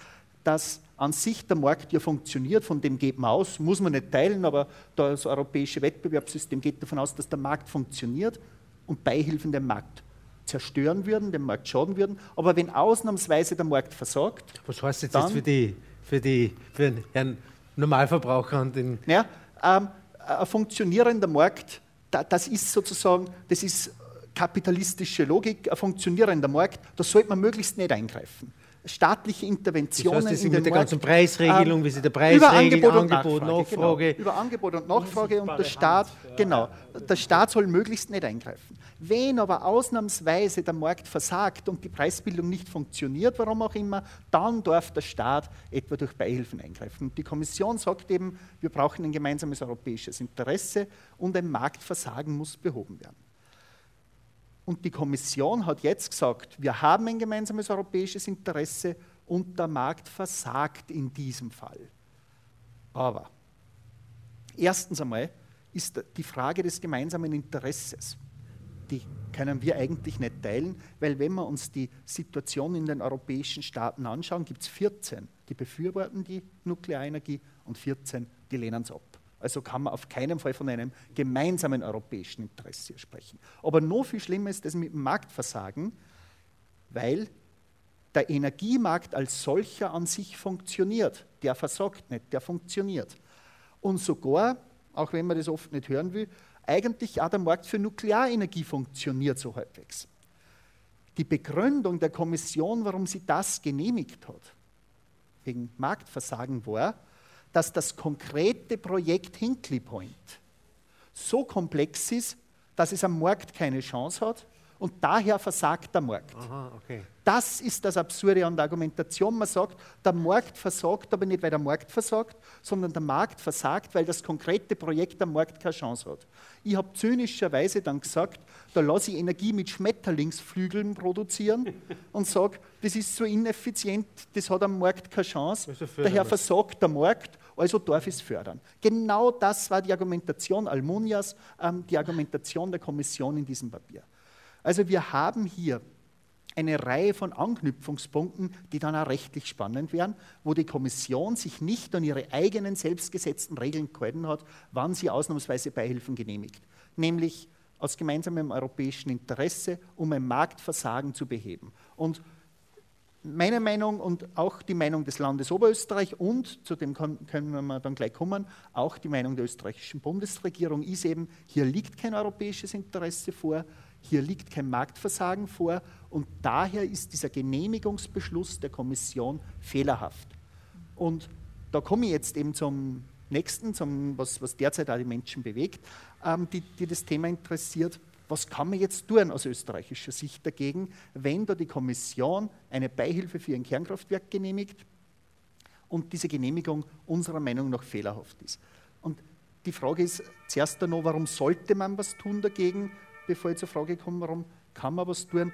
dass an sich der Markt ja funktioniert, von dem geht man aus, muss man nicht teilen, aber das europäische Wettbewerbssystem geht davon aus, dass der Markt funktioniert und Beihilfen den Markt zerstören würden, dem Markt schaden würden. Aber wenn ausnahmsweise der Markt versagt. Was heißt jetzt, jetzt für die für, die, für den Normalverbraucher und den. Ja, ähm, ein funktionierender Markt, da, das ist sozusagen, das ist kapitalistische Logik, ein funktionierender Markt, da sollte man möglichst nicht eingreifen staatliche Interventionen das heißt, in mit der ganzen Preisregelung, ähm, wie sie der Preis über Angebot und Angebot, Nachfrage, Nachfrage. Genau. Über Angebot und Nachfrage und der Staat, Hand, genau, der Staat soll möglichst nicht eingreifen. Wenn aber ausnahmsweise der Markt versagt und die Preisbildung nicht funktioniert, warum auch immer, dann darf der Staat etwa durch Beihilfen eingreifen. Und die Kommission sagt eben, wir brauchen ein gemeinsames europäisches Interesse und ein Marktversagen muss behoben werden. Und die Kommission hat jetzt gesagt, wir haben ein gemeinsames europäisches Interesse und der Markt versagt in diesem Fall. Aber erstens einmal ist die Frage des gemeinsamen Interesses, die können wir eigentlich nicht teilen, weil wenn wir uns die Situation in den europäischen Staaten anschauen, gibt es 14, die befürworten die Nuklearenergie und 14, die lehnen es ab. Also kann man auf keinen Fall von einem gemeinsamen europäischen Interesse sprechen. Aber noch viel schlimmer ist das mit dem Marktversagen, weil der Energiemarkt als solcher an sich funktioniert. Der versagt nicht, der funktioniert. Und sogar, auch wenn man das oft nicht hören will, eigentlich auch der Markt für Nuklearenergie funktioniert so halbwegs. Die Begründung der Kommission, warum sie das genehmigt hat, wegen Marktversagen war, dass das konkrete Projekt Hinkley Point so komplex ist, dass es am Markt keine Chance hat und daher versagt der Markt. Aha, okay. Das ist das Absurde an der Argumentation. Man sagt, der Markt versagt, aber nicht, weil der Markt versagt, sondern der Markt versagt, weil das konkrete Projekt am Markt keine Chance hat. Ich habe zynischerweise dann gesagt, da lasse ich Energie mit Schmetterlingsflügeln produzieren und sage, das ist so ineffizient, das hat am Markt keine Chance. Daher versagt der Markt, also darf ich es fördern. Genau das war die Argumentation Almunias, ähm, die Argumentation der Kommission in diesem Papier. Also wir haben hier eine Reihe von Anknüpfungspunkten, die dann auch rechtlich spannend wären, wo die Kommission sich nicht an ihre eigenen selbstgesetzten Regeln gehalten hat, wann sie ausnahmsweise Beihilfen genehmigt. Nämlich aus gemeinsamem europäischen Interesse, um ein Marktversagen zu beheben. Und meine Meinung und auch die Meinung des Landes Oberösterreich und, zu dem können wir dann gleich kommen, auch die Meinung der österreichischen Bundesregierung ist eben, hier liegt kein europäisches Interesse vor, hier liegt kein Marktversagen vor und daher ist dieser Genehmigungsbeschluss der Kommission fehlerhaft. Und da komme ich jetzt eben zum nächsten, zum, was, was derzeit auch die Menschen bewegt, ähm, die, die das Thema interessiert. Was kann man jetzt tun aus österreichischer Sicht dagegen, wenn da die Kommission eine Beihilfe für ein Kernkraftwerk genehmigt und diese Genehmigung unserer Meinung nach fehlerhaft ist? Und die Frage ist zuerst einmal, warum sollte man was tun dagegen, bevor ich zur Frage komme, warum kann man was tun?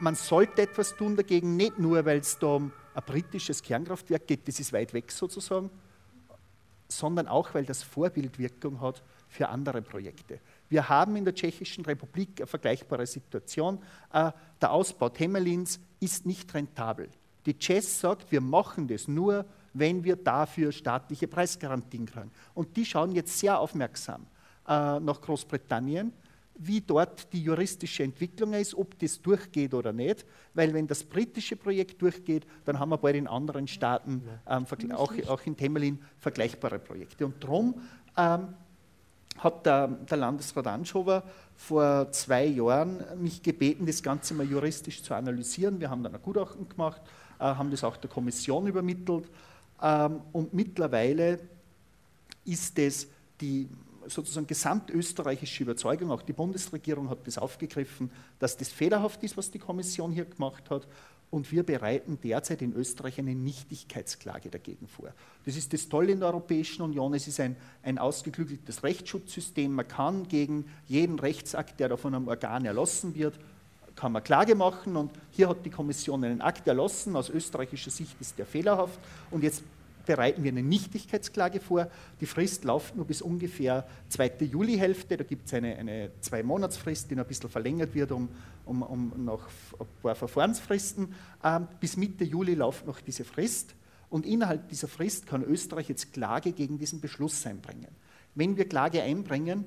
Man sollte etwas tun dagegen, nicht nur, weil es da um ein britisches Kernkraftwerk geht, das ist weit weg sozusagen, sondern auch, weil das Vorbildwirkung hat für andere Projekte. Wir haben in der Tschechischen Republik eine vergleichbare Situation. Äh, der Ausbau Temelins ist nicht rentabel. Die CES sagt, wir machen das nur, wenn wir dafür staatliche Preisgarantien kriegen. Und die schauen jetzt sehr aufmerksam äh, nach Großbritannien wie dort die juristische Entwicklung ist, ob das durchgeht oder nicht. Weil wenn das britische Projekt durchgeht, dann haben wir bald in anderen Staaten, ähm, auch, auch, in Temelin, vergleichbare Projekte. Und darum ähm, hat der, der, Landesrat Anschober vor zwei Jahren mich gebeten, das Ganze mal juristisch zu analysieren. Wir haben dann ein Gutachten gemacht, äh, haben das auch der Kommission übermittelt. Ähm, und mittlerweile ist es die sozusagen gesamtösterreichische Überzeugung, auch die Bundesregierung hat das aufgegriffen, dass das fehlerhaft ist, was die Kommission hier gemacht hat. Und wir bereiten derzeit in Österreich eine Nichtigkeitsklage dagegen vor. Das ist das Tolle in der Europäischen Union. Es ist ein, ein ausgeklügeltes Rechtsschutzsystem. Man kann gegen jeden Rechtsakt, der da von einem Organ erlassen wird, kann man Klage machen. Und hier hat die Kommission einen Akt erlassen. Aus österreichischer Sicht ist der fehlerhaft. Und jetzt bereiten wir eine Nichtigkeitsklage vor. Die Frist läuft nur bis ungefähr zweite Julihälfte. Da gibt es eine, eine Zwei-Monats-Frist, die noch ein bisschen verlängert wird um, um, um noch ein paar Verfahrensfristen. Ähm, bis Mitte Juli läuft noch diese Frist. Und innerhalb dieser Frist kann Österreich jetzt Klage gegen diesen Beschluss einbringen. Wenn wir Klage einbringen,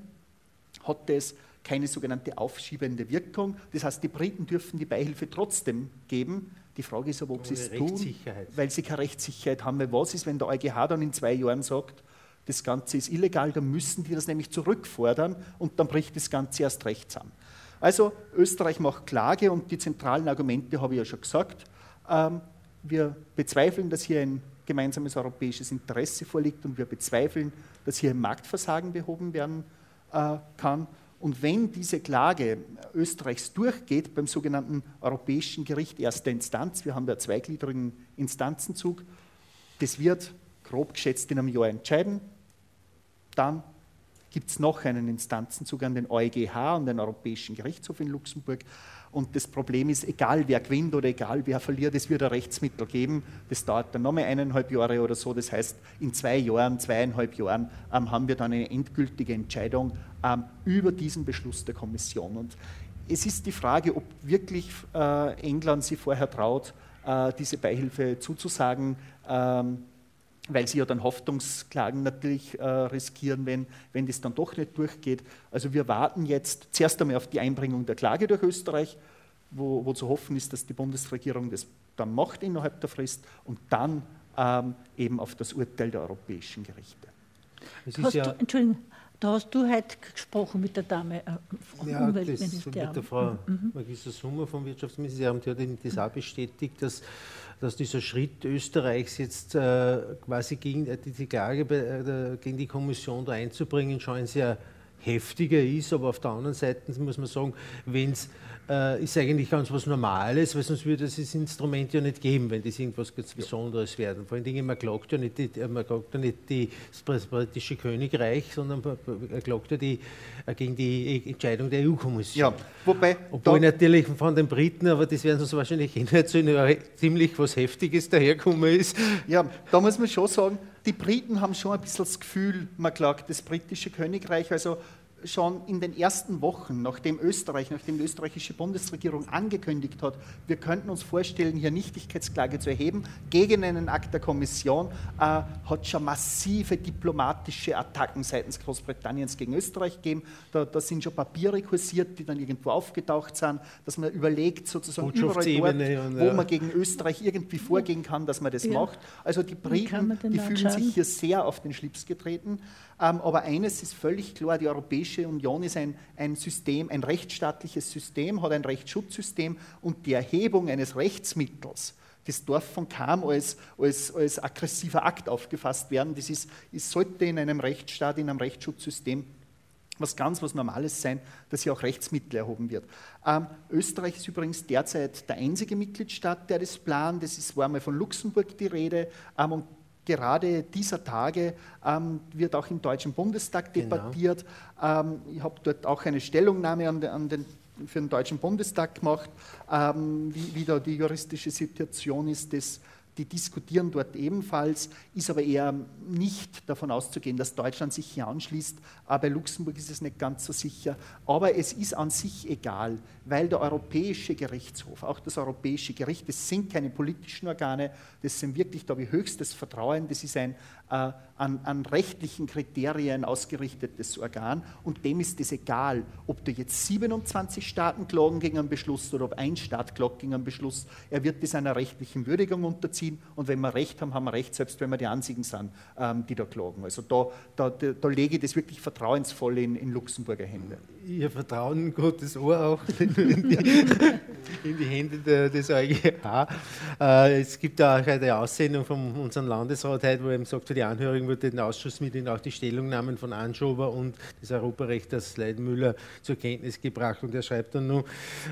hat es keine sogenannte aufschiebende Wirkung. Das heißt, die Briten dürfen die Beihilfe trotzdem geben, die Frage ist aber, ob sie es tun, weil sie keine Rechtssicherheit haben. Weil was ist, wenn der EuGH dann in zwei Jahren sagt, das Ganze ist illegal, dann müssen die das nämlich zurückfordern und dann bricht das Ganze erst recht zusammen. Also Österreich macht Klage und die zentralen Argumente habe ich ja schon gesagt. Ähm, wir bezweifeln, dass hier ein gemeinsames europäisches Interesse vorliegt und wir bezweifeln, dass hier ein Marktversagen behoben werden äh, kann. Und wenn diese Klage Österreichs durchgeht beim sogenannten Europäischen Gericht erster Instanz, wir haben da zweigliedrigen Instanzenzug, das wird grob geschätzt in einem Jahr entscheiden, dann gibt es noch einen Instanzenzug an den EuGH und den Europäischen Gerichtshof in Luxemburg. Und das Problem ist, egal wer gewinnt oder egal wer verliert, es wird ein Rechtsmittel geben. Das dauert dann nochmal eineinhalb Jahre oder so. Das heißt, in zwei Jahren, zweieinhalb Jahren ähm, haben wir dann eine endgültige Entscheidung ähm, über diesen Beschluss der Kommission. Und es ist die Frage, ob wirklich äh, England sich vorher traut, äh, diese Beihilfe zuzusagen. Ähm, weil sie ja dann Haftungsklagen natürlich äh, riskieren, wenn, wenn das dann doch nicht durchgeht. Also wir warten jetzt zuerst einmal auf die Einbringung der Klage durch Österreich, wo, wo zu hoffen ist, dass die Bundesregierung das dann macht innerhalb der Frist und dann ähm, eben auf das Urteil der europäischen Gerichte. Ja du, Entschuldigung, da hast du heute gesprochen mit der Dame äh, vom ja, Umweltministerium. mit der Frau mhm. Magister Summer vom Wirtschaftsministerium, die hat das auch bestätigt, dass dass dieser Schritt Österreichs jetzt äh, quasi gegen äh, die Klage äh, gegen die Kommission da einzubringen schon ein sehr heftiger ist, aber auf der anderen Seite muss man sagen, wenn es äh, ist eigentlich ganz was Normales, weil sonst würde es das Instrument ja nicht geben, wenn das irgendwas ganz Besonderes werden. Vor allen Dingen, man klagt ja nicht, die, man klagt ja nicht die, das britische Königreich, sondern man klagt ja die, äh, gegen die Entscheidung der EU-Kommission. Ja, wobei. Obwohl natürlich von den Briten, aber das werden sie wahrscheinlich eh nicht so ziemlich was Heftiges daherkommen ist. Ja, da muss man schon sagen, die Briten haben schon ein bisschen das Gefühl, man klagt das britische Königreich, also schon in den ersten Wochen, nachdem Österreich, nachdem die österreichische Bundesregierung angekündigt hat, wir könnten uns vorstellen, hier Nichtigkeitsklage zu erheben gegen einen Akt der Kommission, äh, hat schon massive diplomatische Attacken seitens Großbritanniens gegen Österreich gegeben. Da, da, sind schon Papiere kursiert, die dann irgendwo aufgetaucht sind, dass man überlegt, sozusagen überall dort, wo man gegen Österreich irgendwie vorgehen kann, dass man das ja. macht. Also die Briten, die fühlen sich hier sehr auf den Schlips getreten. Ähm, aber eines ist völlig klar, die Europäische Union ist ein, ein System, ein rechtsstaatliches System, hat ein Rechtsschutzsystem und die Erhebung eines Rechtsmittels, das Dorf von Kam als, als, als aggressiver Akt aufgefasst werden. Das ist, es sollte in einem Rechtsstaat, in einem Rechtsschutzsystem was ganz was Normales sein, dass hier auch Rechtsmittel erhoben wird. Ähm, Österreich ist übrigens derzeit der einzige Mitgliedstaat, der das plant. Das ist, war mal von Luxemburg die Rede. Ähm, und gerade dieser Tage ähm, wird auch im Deutschen Bundestag genau. debattiert. Genau. ich habe dort auch eine Stellungnahme an an den für den Deutschen Bundestag gemacht, ähm, wie, wie da die juristische Situation ist des die diskutieren dort ebenfalls, ist aber eher nicht davon auszugehen, dass Deutschland sich hier anschließt. Aber bei Luxemburg ist es nicht ganz so sicher. Aber es ist an sich egal, weil der Europäische Gerichtshof, auch das Europäische Gericht, das sind keine politischen Organe, das sind wirklich, da ich höchstes Vertrauen, das ist ein äh, an, an, rechtlichen Kriterien ausgerichtetes Organ und dem ist es egal, ob da jetzt 27 Staaten klagen gegen einen Beschluss oder ob ein Staat klagt gegen einen Beschluss. Er wird das einer rechtlichen Würdigung unterziehen und wenn wir Recht haben, haben wir Recht, selbst wenn wir die einzigen sind, ähm, die da klagen. Also da, da, da, da, lege ich das wirklich vertrauensvoll in, in Luxemburger Hände. Ihr Vertrauen Gottes Ohr auch in die, in die Hände der, des EuGH. Äh, es gibt auch eine Aussendung von unserem Landesrat heute, wo er sagt, die Anhörung wird den Ausschuss mit Ihnen auch die Stellungnahmen von Anschober und des Europarechters Leidmüller zur Kenntnis gebracht. Und er schreibt dann nur,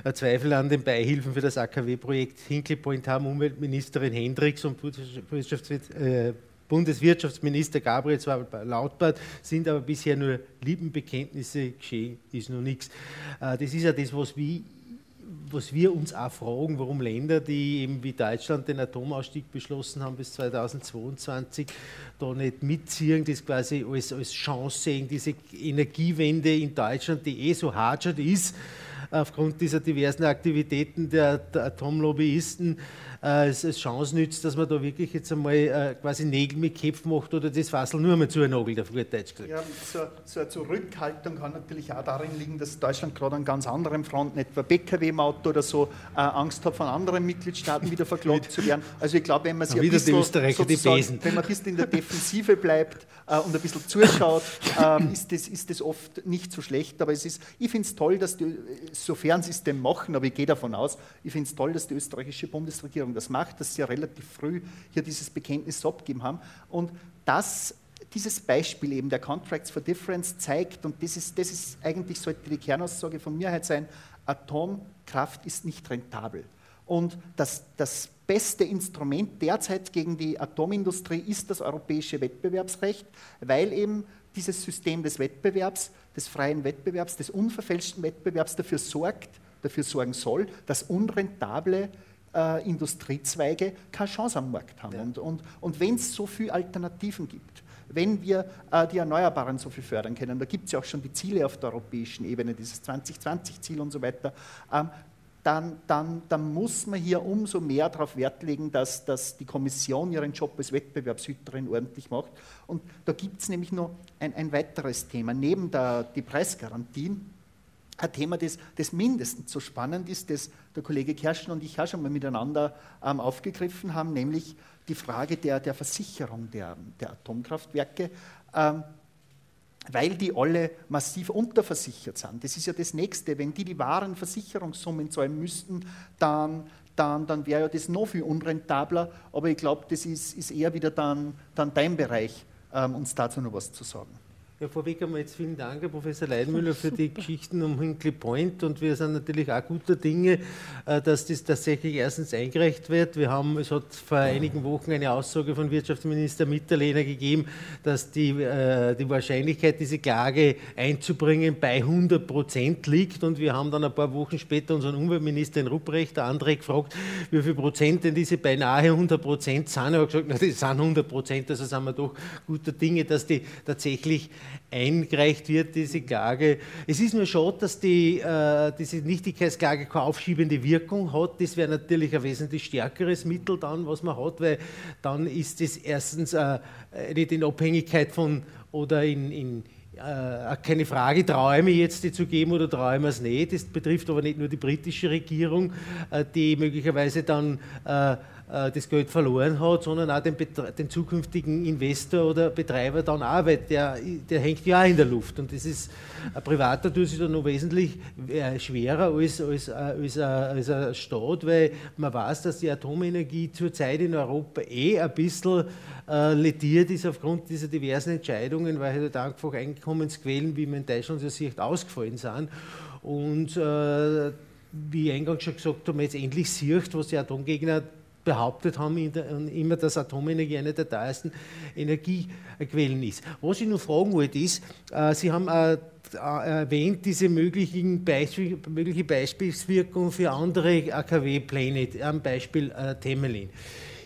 äh, Zweifel an den Beihilfen für das AKW-Projekt Hinkley Point haben Umweltministerin Hendricks und äh, Bundeswirtschaftsminister Gabriel zwar lautbart, sind aber bisher nur Lippenbekenntnisse, geschehen ist noch nichts. Äh, das ist ja das, was wir, was wir uns auch fragen, warum Länder, die eben wie Deutschland den Atomausstieg beschlossen haben bis 2022, da nicht mitziehen, das quasi als, als Chance sehen, diese Energiewende in Deutschland, die eh so hart ist, aufgrund dieser diversen Aktivitäten der, der Atomlobbyisten, als, als Chance nützt, dass man da wirklich jetzt einmal äh, quasi Nägel mit Köpfen macht oder das Fassel nur mal zu Nagel, auf gut Deutsch gesagt. Ja, so, so, eine Zurückhaltung kann natürlich auch darin liegen, dass Deutschland gerade an ganz anderen Fronten, etwa BKW-Auto oder so, äh, Angst hat, von anderen Mitgliedstaaten wieder verklagt zu werden. Also ich glaube, wenn man sich ein bisschen, wenn man ein bisschen in der Defensive bleibt äh, und ein bisschen zuschaut, äh, ist, das, ist das oft nicht so schlecht. Aber es ist, ich finde es toll, dass die, sofern sie es denn machen, aber ich gehe davon aus, ich finde es toll, dass die österreichische Bundesregierung das macht, dass sie ja relativ früh hier dieses Bekenntnis abgegeben haben. Und das, dieses Beispiel eben der Contracts for Difference zeigt, und das ist, das ist eigentlich, sollte die Kernaussage von mir halt sein, Atomkraft ist nicht rentabel. Und das, das beste Instrument derzeit gegen die Atomindustrie ist das europäische Wettbewerbsrecht, weil eben dieses System des Wettbewerbs, des freien Wettbewerbs, des unverfälschten Wettbewerbs dafür sorgt, dafür sorgen soll, dass unrentable äh, Industriezweige keine Chance am Markt haben. Ja. Und, und, und wenn es so viele Alternativen gibt, wenn wir äh, die Erneuerbaren so viel fördern können, da gibt es ja auch schon die Ziele auf der europäischen Ebene, dieses 2020-Ziel und so weiter, ähm, dann, dann, dann, muss man hier umso mehr darauf Wert legen, dass, dass die Kommission ihren Job als Wettbewerbshüterin ordentlich macht. Und da gibt es nämlich noch ein, ein, weiteres Thema. Neben der, die Preisgarantien ein Thema, das, das mindestens so spannend ist, das der Kollege Kerschen und ich auch schon mal miteinander ähm, aufgegriffen haben, nämlich die Frage der, der Versicherung der, der Atomkraftwerke, ähm, weil die alle massiv unterversichert sind. Das ist ja das Nächste. Wenn die die wahren Versicherungssummen zahlen müssten, dann, dann, dann wäre ja das noch viel unrentabler. Aber ich glaube, das ist, ist eher wieder dann, dann dein Bereich, ähm, uns dazu noch was zu sagen. Ja, vorweg einmal jetzt vielen Dank, Herr Professor Leidmüller, für die Geschichten um Hinkley Point. Und wir sind natürlich auch guter Dinge, äh, dass das tatsächlich erstens eingereicht wird. Wir haben, es hat vor einigen Wochen eine Aussage von Wirtschaftsminister Mitterlehner gegeben, dass die, äh, die Wahrscheinlichkeit, diese Klage einzubringen, bei 100 Prozent liegt. Und wir haben dann ein paar Wochen später unseren Umweltminister in Rupprecht, der André, gefragt, wie viel Prozent denn diese beinahe 100 Prozent sind. Er hat gesagt, na, das sind 100 Prozent, also sind wir doch guter Dinge, dass die tatsächlich eingereicht wird, diese Klage. Es ist nur schade, dass die, äh, diese Nichtigkeitsklage keine aufschiebende Wirkung hat. Das wäre natürlich ein wesentlich stärkeres Mittel dann, was man hat, weil dann ist es erstens äh, nicht in Abhängigkeit von oder in, in äh, keine Frage, mir jetzt die zu geben oder mir es nicht. Das betrifft aber nicht nur die britische Regierung, äh, die möglicherweise dann äh, äh, das Geld verloren hat, sondern auch den, den, zukünftigen Investor oder Betreiber dann weil der, der hängt ja auch in der Luft. Und das ist, ein Privater tut sich da noch wesentlich äh, schwerer als, als, äh, als, als ein Staat, weil man weiß, dass die Atomenergie zurzeit in Europa eh ein bisschen äh, lediert ist aufgrund dieser diversen Entscheidungen, weil halt einfach Einkommensquellen, wie man in Deutschland so sieht, ausgefallen sind. Und äh, wie ich eingangs schon gesagt habe, jetzt endlich sieht, was die Atomgegner behauptet haben, immer, dass Atomenergie eine der teuersten Energiequellen ist. Was ich noch fragen wollte, ist, äh, Sie haben äh, äh, erwähnt, diese möglichen Beispiel, mögliche Beispielswirkung für andere AKW-Pläne, am Beispiel Temelin.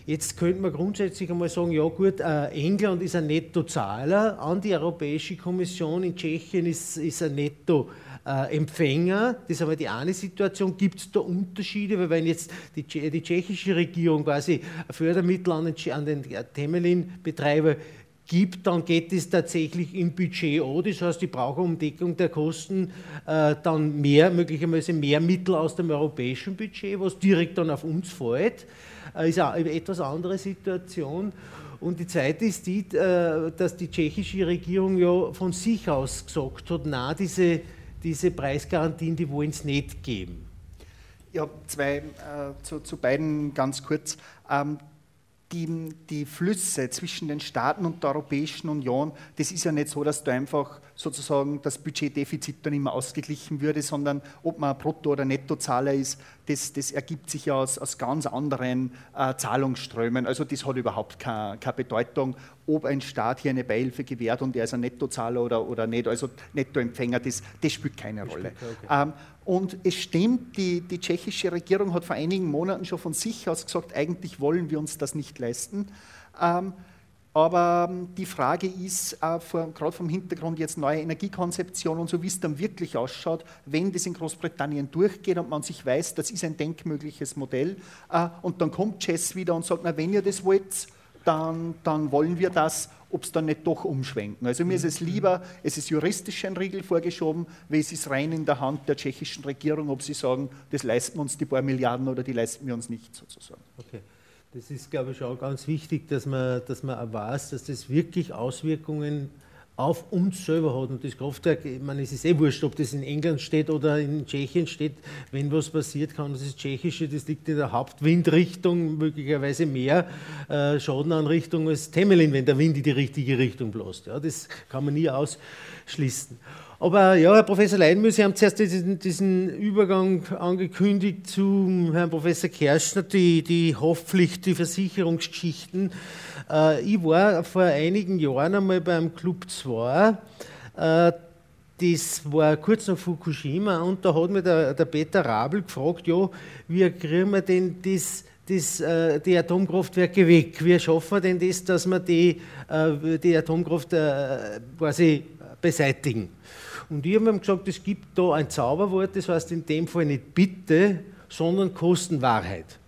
Jetzt könnte man grundsätzlich einmal sagen, ja gut, England ist ein Nettozahler an die Europäische Kommission, in Tschechien ist, ist ein Netto äh, Empfänger. Das ist aber die eine Situation. Gibt es da Unterschiede? Weil wenn jetzt die, die tschechische Regierung quasi Fördermittel an den, an den Temelin-Betreiber gibt, dann geht es tatsächlich im Budget an. Das heißt, die brauchen um Deckung der Kosten äh, dann mehr, möglicherweise mehr Mittel aus dem europäischen Budget, was direkt dann auf uns fällt. Äh, ist eine etwas andere Situation. Und die zweite ist die, äh, dass die tschechische Regierung ja von sich aus gesagt hat, na, diese diese Preisgarantien, die wollen es nicht geben. Ja, zwei äh, zu, zu, beiden ganz kurz. Ähm, die, die, Flüsse zwischen den Staaten und der Europäischen Union, das ist ja nicht so, dass da einfach sozusagen das Budgetdefizit dann immer ausgeglichen würde, sondern ob man Brutto- oder Nettozahler ist, das, das ergibt sich ja aus, aus ganz anderen äh, Zahlungsströmen. Also das hat überhaupt keine, keine, Bedeutung, ob ein Staat hier eine Beihilfe gewährt und er ist ein Nettozahler oder, oder nicht, also Nettoempfänger, das, das spielt keine das Rolle. Spielt, okay. ähm, und es stimmt, die, die tschechische Regierung hat vor einigen Monaten schon von sich aus gesagt, eigentlich wollen wir uns das nicht leisten. Ähm, aber ähm, die Frage ist, äh, gerade vom Hintergrund jetzt neue Energiekonzeption und so, wie es dann wirklich ausschaut, wenn das in Großbritannien durchgeht und man sich weiß, das ist ein denkmögliches Modell. Äh, und dann kommt Chess wieder und sagt, na, wenn ihr das wollt, dann, dann wollen wir das, ob es dann nicht doch umschwenken. Also mir ist es lieber, es ist juristisch ein Riegel vorgeschoben, weil es ist rein in der Hand der tschechischen Regierung, ob sie sagen, das leisten wir uns die paar Milliarden oder die leisten wir uns nicht sozusagen. Okay. Das ist, glaube ich, auch ganz wichtig, dass man, dass man auch weiß, dass das wirklich Auswirkungen auf uns selber hat. Und das Kraftwerk, ich meine, es ist eh wurscht, ob das in England steht oder in Tschechien steht. Wenn was passiert, kann das Tschechische, das liegt in der Hauptwindrichtung, möglicherweise mehr äh, Schaden als Temelin, wenn der Wind in die richtige Richtung bläst. Ja, das kann man nie ausschließen. Aber ja, Herr Professor Leidenmühl, Sie haben zuerst diesen, diesen, Übergang angekündigt zu Herrn Professor Kerschner, die, die Haftpflicht, die Versicherungsgeschichten. Äh, ich war vor einigen Jahren einmal beim Club 2. Äh, das war kurz nach Fukushima und da hat mir der, der Peter Rabel gefragt, ja, wie kriegen wir denn das, das, äh, die Atomkraftwerke weg? Wie schaffen wir denn das, dass wir die, äh, die Atomkraft äh, quasi beseitigen? Und ich habe ihm gesagt, es gibt da ein Zauberwort, das heißt in dem Fall nicht Bitte, sondern Kostenwahrheit.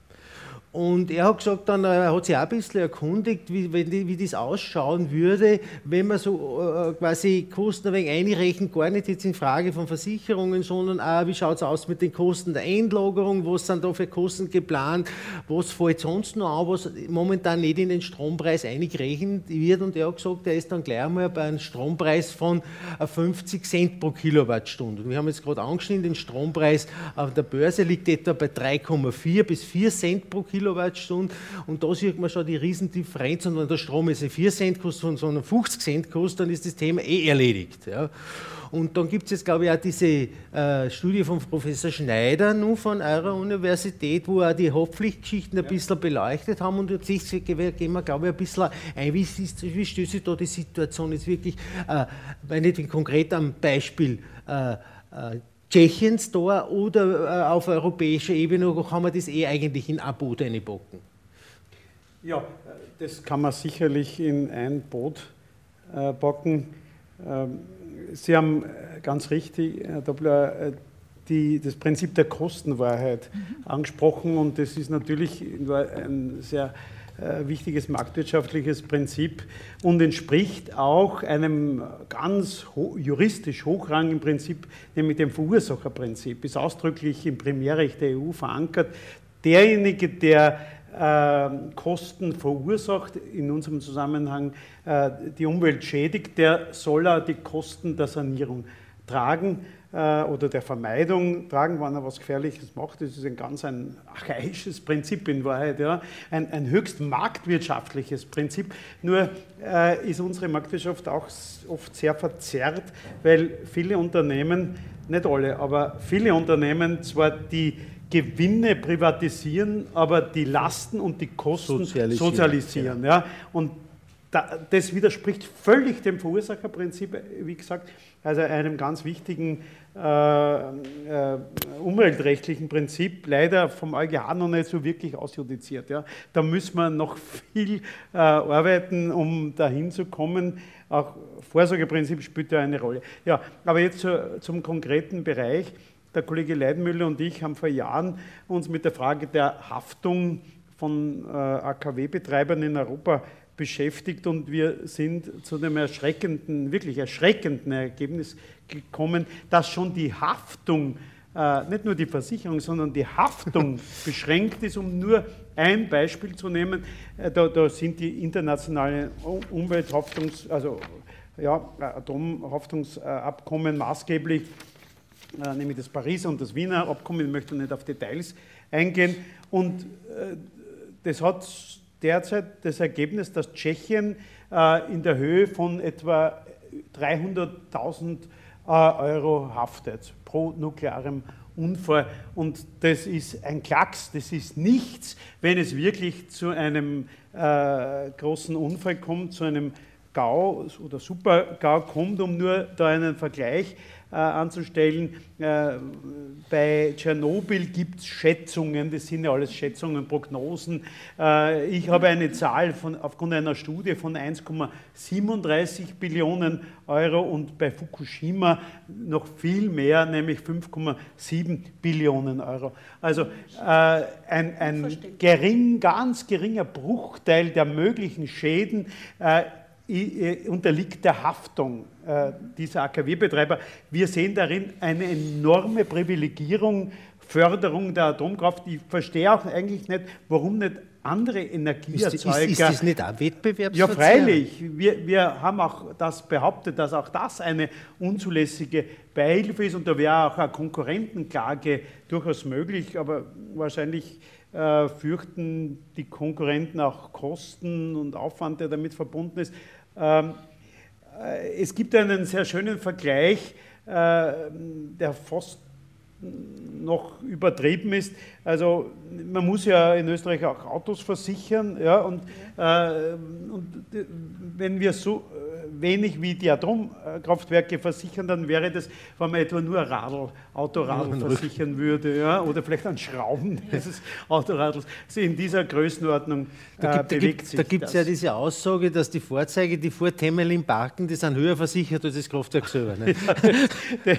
Und er hat gesagt, dann, er hat sich auch ein bisschen erkundigt, wie, wie, das ausschauen würde, wenn man so äh, quasi Kosten ein wenig einrechnet, gar nicht jetzt in Frage von Versicherungen, sondern auch, wie schaut es aus mit den Kosten der Endlagerung, was sind da für Kosten geplant, was fällt sonst noch an, was momentan nicht in den Strompreis eingerechnet wird. Und er hat gesagt, er ist dann gleich einmal bei einem Strompreis von 50 Cent pro Kilowattstunde. Und wir haben jetzt gerade angeschnitten, den Strompreis auf der Börse liegt etwa bei 3,4 bis 4 Cent pro Kilowattstunde. Kilowattstunde. Und da sieht man schon die Riesendifferenz. Und wenn der Strom jetzt nicht 4 Cent kostet, sondern 50 Cent kostet, dann ist das Thema eh erledigt. Ja. Und dann gibt es jetzt, glaube ich, auch diese äh, Studie von Professor Schneider nun von eurer Universität, wo auch die Haftpflichtgeschichten ein bisschen beleuchtet haben. Und jetzt gehen wir, glaube ich, ein bisschen ein, wie, ist, wie stellt sich da die Situation jetzt wirklich, äh, wenn nicht konkret am Beispiel äh, äh Tschechiens da oder äh, auf europäischer Ebene kann man das eh eigentlich in ein Boot einbocken? Ja, das kann man sicherlich in ein Boot äh, bocken. Ähm, Sie haben äh, ganz richtig, Herr Doppler, äh, die, das Prinzip der Kostenwahrheit mhm. angesprochen und das ist natürlich ein sehr äh, wichtiges marktwirtschaftliches Prinzip und entspricht auch einem ganz ho juristisch hochrangigen Prinzip, nämlich dem Verursacherprinzip, ist ausdrücklich im Primärrecht der EU verankert. Derjenige, der äh, Kosten verursacht, in unserem Zusammenhang äh, die Umwelt schädigt, der soll er die Kosten der Sanierung tragen äh, oder der Vermeidung tragen, wenn er was Gefährliches macht. Das ist ein ganz ein archaisches Prinzip in Wahrheit, ja. ein, ein höchst marktwirtschaftliches Prinzip. Nur äh, ist unsere Marktwirtschaft auch oft sehr verzerrt, weil viele Unternehmen, nicht alle, aber viele Unternehmen zwar die Gewinne privatisieren, aber die Lasten und die Kosten sozialisieren. sozialisieren ja. Und das widerspricht völlig dem Verursacherprinzip, wie gesagt, also einem ganz wichtigen äh, äh, umweltrechtlichen Prinzip, leider vom EuGH noch nicht so wirklich ausjudiziert. Ja. Da müssen wir noch viel äh, arbeiten, um dahin zu kommen. Auch Vorsorgeprinzip spielt da eine Rolle. Ja, aber jetzt zu, zum konkreten Bereich. Der Kollege Leidmüller und ich haben vor Jahren uns mit der Frage der Haftung von äh, AKW-Betreibern in Europa beschäftigt und wir sind zu dem erschreckenden, wirklich erschreckenden Ergebnis gekommen, dass schon die Haftung, äh, nicht nur die Versicherung, sondern die Haftung beschränkt ist, um nur ein Beispiel zu nehmen. Äh, da, da, sind die internationalen Umwelthaftungs-, also ja, Atomhaftungsabkommen maßgeblich, äh, nämlich das Pariser und das Wiener Abkommen, ich möchte nicht auf Details eingehen. Und das hat derzeit das Ergebnis, dass Tschechien äh, in der Höhe von etwa 300.000 äh, Euro haftet pro nuklearem Unfall. Und das ist ein Klacks, das ist nichts, wenn es wirklich zu einem äh, großen Unfall kommt, zu einem GAU oder Super-GAU kommt, um nur da einen Vergleich äh, anzustellen. Äh, bei Tschernobyl gibt es Schätzungen, das sind ja alles Schätzungen, Prognosen. Äh, ich habe eine Zahl von, aufgrund einer Studie von 1,37 Billionen Euro und bei Fukushima noch viel mehr, nämlich 5,7 Billionen Euro. Also ein, ein gering, ganz geringer Bruchteil der möglichen Schäden unterliegt der Haftung äh, dieser AKW-Betreiber. Wir sehen darin eine enorme Privilegierung, Förderung der Atomkraft. Ich verstehe auch eigentlich nicht, warum nicht andere Energieerzeuger. Ist, ist, ist das nicht auch Wettbewerbsverzerrung? Ja, freilich. Wir, wir haben auch das behauptet, dass auch das eine unzulässige Beihilfe ist und da wäre auch eine Konkurrentenklage durchaus möglich, aber wahrscheinlich äh, fürchten die Konkurrenten auch Kosten und Aufwand, der damit verbunden ist. Ähm, äh, es gibt einen sehr schönen Vergleich, äh, der fast noch übertrieben ist. Also man muss ja in Österreich auch Autos versichern, ja, und, äh, und wenn wir so wenig wie die Atomkraftwerke versichern, dann wäre das, wenn man etwa nur Radl, Autoradl versichern würde, ja, oder vielleicht an Schrauben dieses Autoradls. Also in dieser Größenordnung da gibt, äh, bewegt sich Da gibt es ja diese Aussage, dass die Fahrzeuge, die vor Temelin parken, die sind höher versichert als das Kraftwerk selber. Ne? das,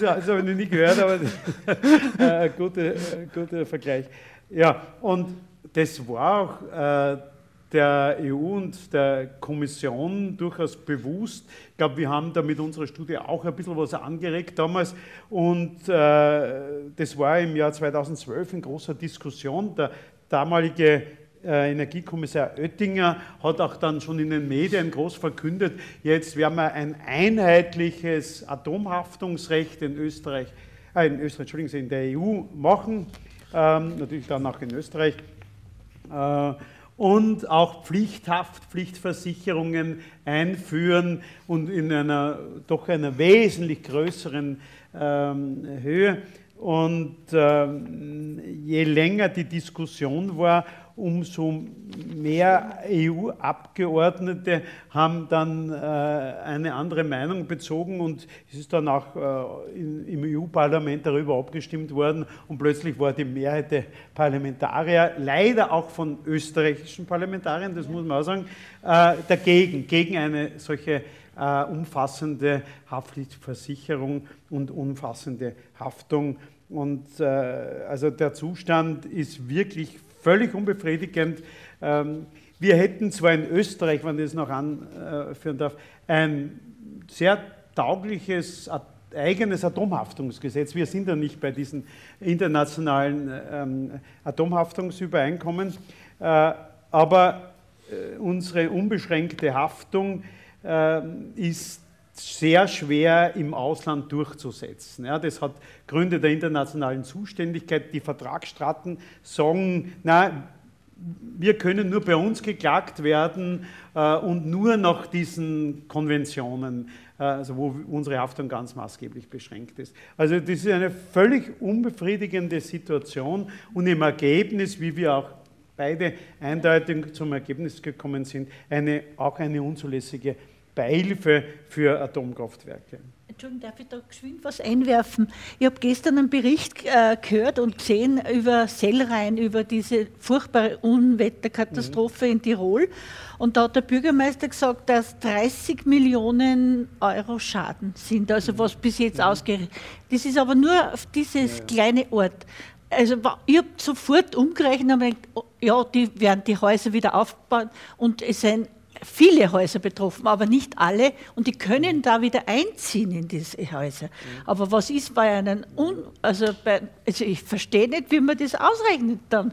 das habe ich noch nie gehört, aber ein guter, guter Vergleich. Ja, und das war auch äh, der EU und der Kommission durchaus bewusst. Ich glaube, wir haben da mit unserer Studie auch ein bisschen was angeregt damals. Und äh, das war im Jahr 2012 in großer Diskussion. Der damalige äh, Energiekommissar Oettinger hat auch dann schon in den Medien groß verkündet, jetzt werden wir ein einheitliches Atomhaftungsrecht in Österreich, äh, in Österreich, Entschuldigen Sie, in der EU machen, ähm, natürlich dann auch in Österreich. Äh, und auch Pflichthaft, Pflichtversicherungen einführen und in einer doch einer wesentlich größeren ähm, Höhe. Und ähm, je länger die Diskussion war, umso mehr EU-Abgeordnete haben dann äh, eine andere Meinung bezogen und es ist dann auch äh, in, im EU-Parlament darüber abgestimmt worden und plötzlich war die Mehrheit der Parlamentarier, leider auch von österreichischen Parlamentariern, das muss man auch sagen, äh, dagegen, gegen eine solche äh, umfassende Haftpflichtversicherung und umfassende Haftung. Und äh, also der Zustand ist wirklich völlig unbefriedigend. Ähm, wir hätten zwar in Österreich, wenn ich das noch anführen darf, ein sehr taugliches eigenes Atomhaftungsgesetz. Wir sind ja nicht bei diesen internationalen ähm, Atomhaftungsübereinkommen. Äh, aber äh, unsere unbeschränkte Haftung ist sehr schwer im Ausland durchzusetzen. Ja, das hat Gründe der internationalen Zuständigkeit. Die Vertragsstraten sagen, na, wir können nur bei uns geklagt werden äh, und nur nach diesen Konventionen, äh, also wo unsere Haftung ganz maßgeblich beschränkt ist. Also das ist eine völlig unbefriedigende Situation und im Ergebnis, wie wir auch beide eindeutig zum Ergebnis gekommen sind, eine, auch eine unzulässige Beihilfe für Atomkraftwerke. Entschuldigung, darf ich da geschwind was einwerfen? Ich habe gestern einen Bericht äh, gehört und gesehen über Sellrhein, über diese furchtbare Unwetterkatastrophe mhm. in Tirol. Und da hat der Bürgermeister gesagt, dass 30 Millionen Euro Schaden sind, also was bis jetzt mhm. ausgerechnet. Das ist aber nur auf dieses ja. kleine Ort. Also ich habe sofort umgerechnet und gedacht, oh, ja, die werden die Häuser wieder aufbauen und es sind viele Häuser betroffen, aber nicht alle. Und die können da wieder einziehen in diese Häuser. Aber was ist bei einem, Un also, bei, also ich verstehe nicht, wie man das ausrechnet dann.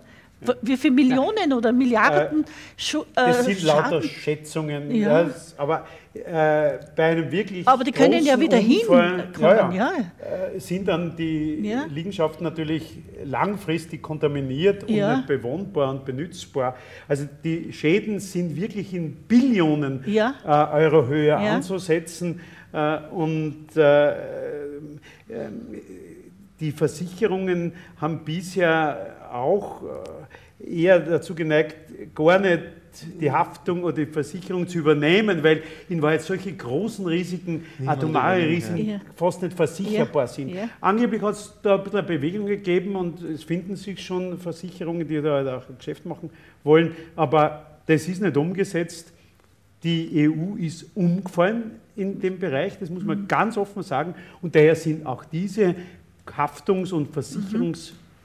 Wie viele Millionen oder Milliarden? Äh, das sind lauter Schätzungen. Ja. Ja, aber äh, bei einem wirklich. Aber die können ja wieder Unfall, hinkommen, ja, äh, sind dann die Liegenschaften natürlich langfristig kontaminiert und nicht bewohnbar und benutzbar. Also die Schäden sind wirklich in Billionen äh, Euro Höhe anzusetzen. Äh, und äh, die Versicherungen haben bisher auch eher dazu geneigt, gar nicht die Haftung oder die Versicherung zu übernehmen, weil in Wahrheit solche großen Risiken, atomare Risiken, ja. fast nicht versicherbar ja. sind. Ja. Angeblich hat es da ein bisschen eine Bewegung gegeben und es finden sich schon Versicherungen, die da halt auch ein Geschäft machen wollen, aber das ist nicht umgesetzt. Die EU ist umgefallen in dem Bereich, das muss man mhm. ganz offen sagen, und daher sind auch diese Haftungs- und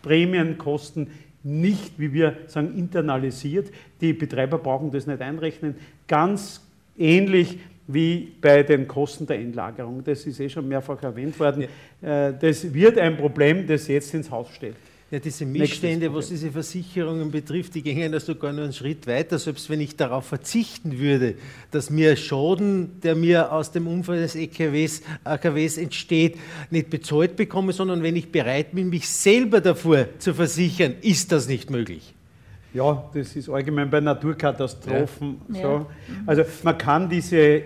Versicherungsprämienkosten nicht, wie wir sagen, internalisiert. Die Betreiber brauchen das nicht einrechnen. Ganz ähnlich wie bei den Kosten der Endlagerung. Das ist eh schon mehrfach erwähnt worden. Äh, das wird ein Problem, das jetzt ins Haus steht. Ja, diese Missstände, was diese Versicherungen betrifft, die gingen ja sogar nur einen Schritt weiter. Selbst wenn ich darauf verzichten würde, dass mir Schaden, der mir aus dem Unfall des EKWs, AKWs entsteht, nicht bezahlt bekomme, sondern wenn ich bereit bin, mich selber davor zu versichern, ist das nicht möglich. Ja, das ist allgemein bei Naturkatastrophen ja. so. Ja. Also man kann diese äh,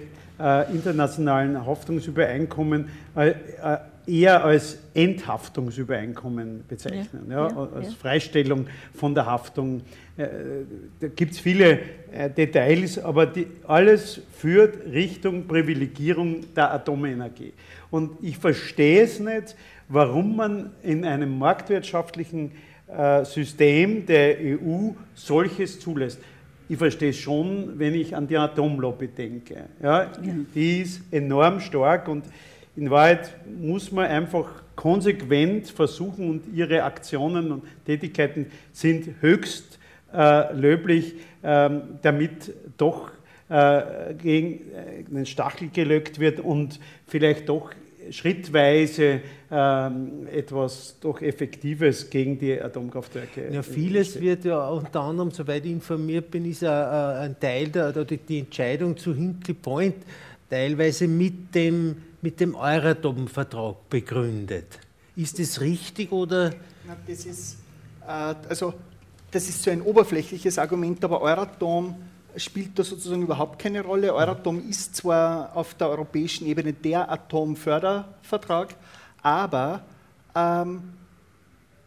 internationalen Haftungsübereinkommen äh, äh, eher als Enthaftungsübereinkommen bezeichnen, ja, ja, als ja. Freistellung von der Haftung. Äh, da gibt es viele äh, Details, aber die, alles führt Richtung Privilegierung der Atomenergie. Und ich verstehe es nicht, warum man in einem marktwirtschaftlichen äh, System der EU solches zulässt. Ich verstehe es schon, wenn ich an die Atomlobby denke. Ja, Die ist enorm stark und in Wahrheit muss man einfach konsequent versuchen und ihre Aktionen und Tätigkeiten sind höchst äh, löblich, ähm, damit doch äh, gegen äh, den Stachel gelöckt wird und vielleicht doch schrittweise ähm, etwas doch Effektives gegen die Atomkraftwerke. Ja, vieles wird ja unter anderem, soweit ich informiert bin, ist ein, ein Teil der, der, die Entscheidung zu Hinkley Point teilweise mit dem mit dem Euratom-Vertrag begründet. Ist das richtig oder? Na, das ist, äh, also, das ist so ein oberflächliches Argument, aber Euratom spielt da sozusagen überhaupt keine Rolle. Euratom ist zwar auf der europäischen Ebene der Atomfördervertrag, aber ähm,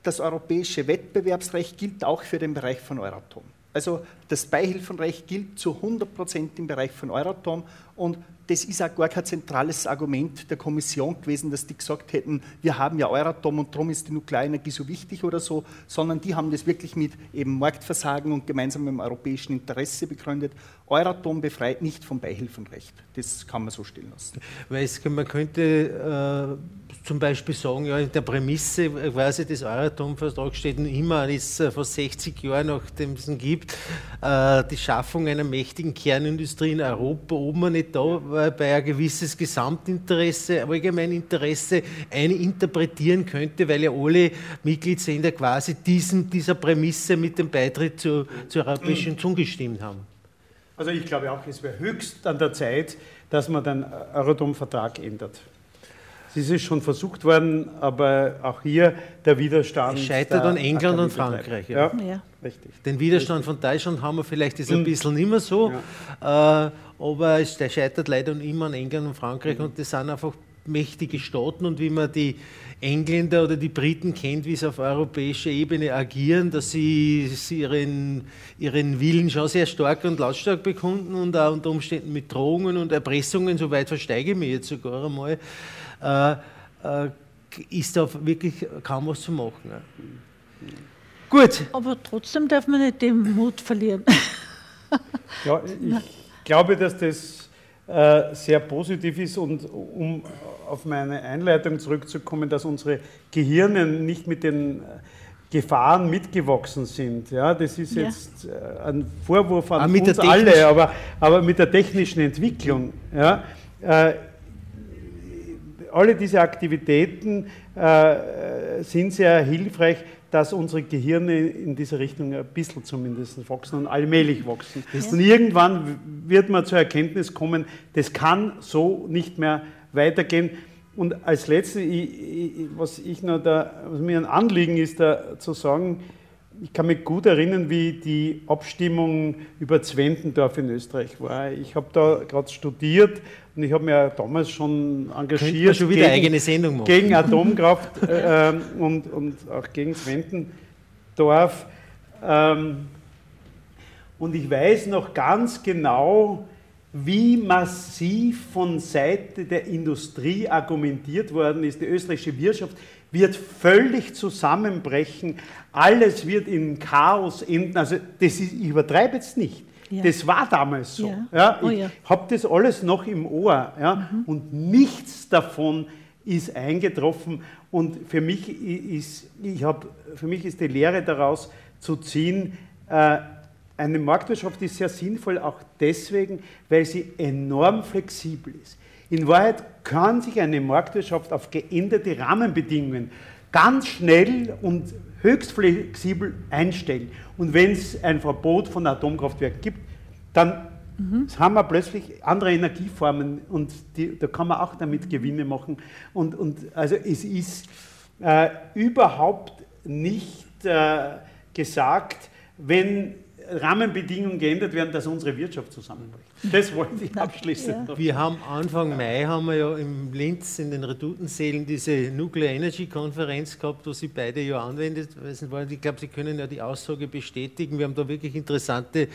das europäische Wettbewerbsrecht gilt auch für den Bereich von Euratom. Also das Beihilfenrecht gilt zu 100 Prozent im Bereich von Euratom und das ist auch gar kein zentrales Argument der Kommission gewesen, dass die gesagt hätten, wir haben ja Euratom und darum ist die Nuklearenergie so wichtig oder so, sondern die haben das wirklich mit eben Marktversagen und gemeinsamem europäischen Interesse begründet. Euratom befreit nicht vom Beihilfenrecht. Das kann man so stehen lassen. Weil man könnte äh, zum Beispiel sagen, ja, in der Prämisse quasi des Euratom-Vertrags steht immer, ist äh, vor 60 Jahren, nachdem es ihn gibt, äh, die Schaffung einer mächtigen Kernindustrie in Europa, ob man nicht da bei ein gewisses Gesamtinteresse, Allgemeininteresse eine interpretieren könnte, weil ja alle Mitgliedsländer quasi diesen, dieser Prämisse mit dem Beitritt zu, zur Europäischen Union zugestimmt haben. Also ich glaube auch, es wäre höchst an der Zeit, dass man den Euratom-Vertrag ändert. Es ist schon versucht worden, aber auch hier der Widerstand. Es scheitert an England und Frankreich. Ja. ja. Richtig. Den Widerstand richtig. von Deutschland haben wir vielleicht ist ein mhm. bisschen nicht mehr so, ja. äh, aber es, der scheitert leider immer an England und Frankreich mhm. und das sind einfach mächtige Staaten und wie man die Engländer oder die Briten kennt, wie sie auf europäischer Ebene agieren, dass sie, sie ihren, ihren Willen schon sehr stark und lautstark bekunden und auch unter Umständen mit Drohungen und Erpressungen, soweit versteige ich mich jetzt sogar einmal, äh, äh, ist da wirklich kaum was zu machen. Ne? Gut. Aber trotzdem darf man nicht den Mut verlieren. ja, ich glaube, dass das äh, sehr positiv ist und um auf meine Einleitung zurückzukommen, dass unsere Gehirne nicht mit den Gefahren mitgewachsen sind. Ja, das ist ja. jetzt äh, ein Vorwurf an uns alle, aber, aber mit der technischen Entwicklung. Ja, äh, alle diese Aktivitäten äh, sind sehr hilfreich, dass unsere Gehirne in diese Richtung ein bisschen zumindest wachsen und allmählich wachsen. Und irgendwann wird man zur Erkenntnis kommen, das kann so nicht mehr weitergehen. Und als letztes, was, ich noch da, was mir ein Anliegen ist, da zu sagen, ich kann mich gut erinnern, wie die Abstimmung über Zwentendorf in Österreich war. Ich habe da gerade studiert und ich habe mich damals schon engagiert schon wieder gegen, eigene Sendung machen. gegen Atomkraft äh, und, und auch gegen Zwentendorf. Ähm, und ich weiß noch ganz genau, wie massiv von Seite der Industrie argumentiert worden ist. Die österreichische Wirtschaft wird völlig zusammenbrechen, alles wird in Chaos enden. Also das ist, ich übertreibe jetzt nicht. Ja. Das war damals so. Ja. ja oh, ich ja. habe das alles noch im Ohr ja, mhm. und nichts davon ist eingetroffen. Und für mich ist, ich hab, für mich ist die Lehre daraus zu ziehen, äh, eine Marktwirtschaft ist sehr sinnvoll auch deswegen, weil sie enorm flexibel ist. In Wahrheit kann sich eine Marktwirtschaft auf geänderte Rahmenbedingungen ganz schnell und höchst flexibel einstellen. Und wenn es ein Verbot von Atomkraftwerken gibt, dann mhm. haben wir plötzlich andere Energieformen und die, da kann man auch damit Gewinne machen. Und, und also es ist äh, überhaupt nicht äh, gesagt, wenn Rahmenbedingungen geändert werden, dass unsere Wirtschaft zusammenbricht. Das wollte ich abschließen. Ja. Wir haben Anfang Mai haben wir ja im Linz in den Redutensälen diese Nuclear Energy Konferenz gehabt, wo Sie beide ja anwendet waren. Ich glaube, Sie können ja die Aussage bestätigen. Wir haben da wirklich interessante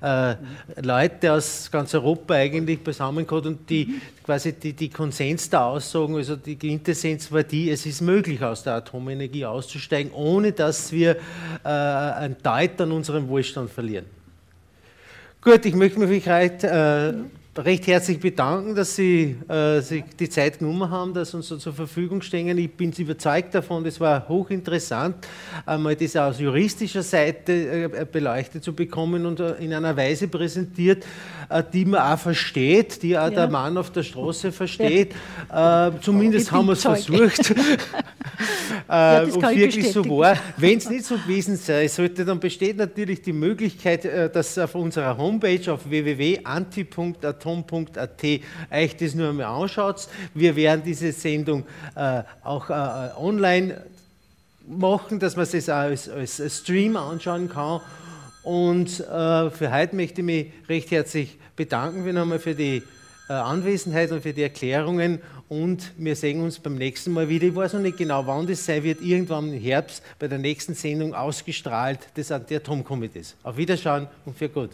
äh, Leute aus ganz Europa eigentlich zusammengekommen und die quasi die, die Konsens der Aussagen, also die Quintessenz war die, es ist möglich, aus der Atomenergie auszusteigen, ohne dass wir äh, ein Deut an unserem Wohlstand verlieren. Gut, ich möchte mich äh, recht herzlich bedanken, dass Sie äh, sich die Zeit genommen haben, dass Sie uns so zur Verfügung stehen. Ich bin überzeugt davon, das war hochinteressant, einmal das aus juristischer Seite äh, beleuchtet zu bekommen und äh, in einer Weise präsentiert, äh, die man auch versteht, die auch ja. der Mann auf der Straße versteht. Ja. Äh, zumindest haben wir es versucht. ja, und wirklich so war. Wenn es nicht so gewesen sein sollte, dann besteht natürlich die Möglichkeit, dass auf unserer Homepage auf www.anti.atom.at euch das nur einmal anschaut. Wir werden diese Sendung äh, auch äh, online machen, dass man es als, als Stream anschauen kann. Und äh, für heute möchte ich mich recht herzlich bedanken wir nochmal für die äh, Anwesenheit und für die Erklärungen und wir sehen uns beim nächsten Mal wieder. Ich weiß noch nicht genau, wann das sein wird, irgendwann im Herbst bei der nächsten Sendung ausgestrahlt des Anti-Atom-Komitees. Auf Wiederschauen und für gut.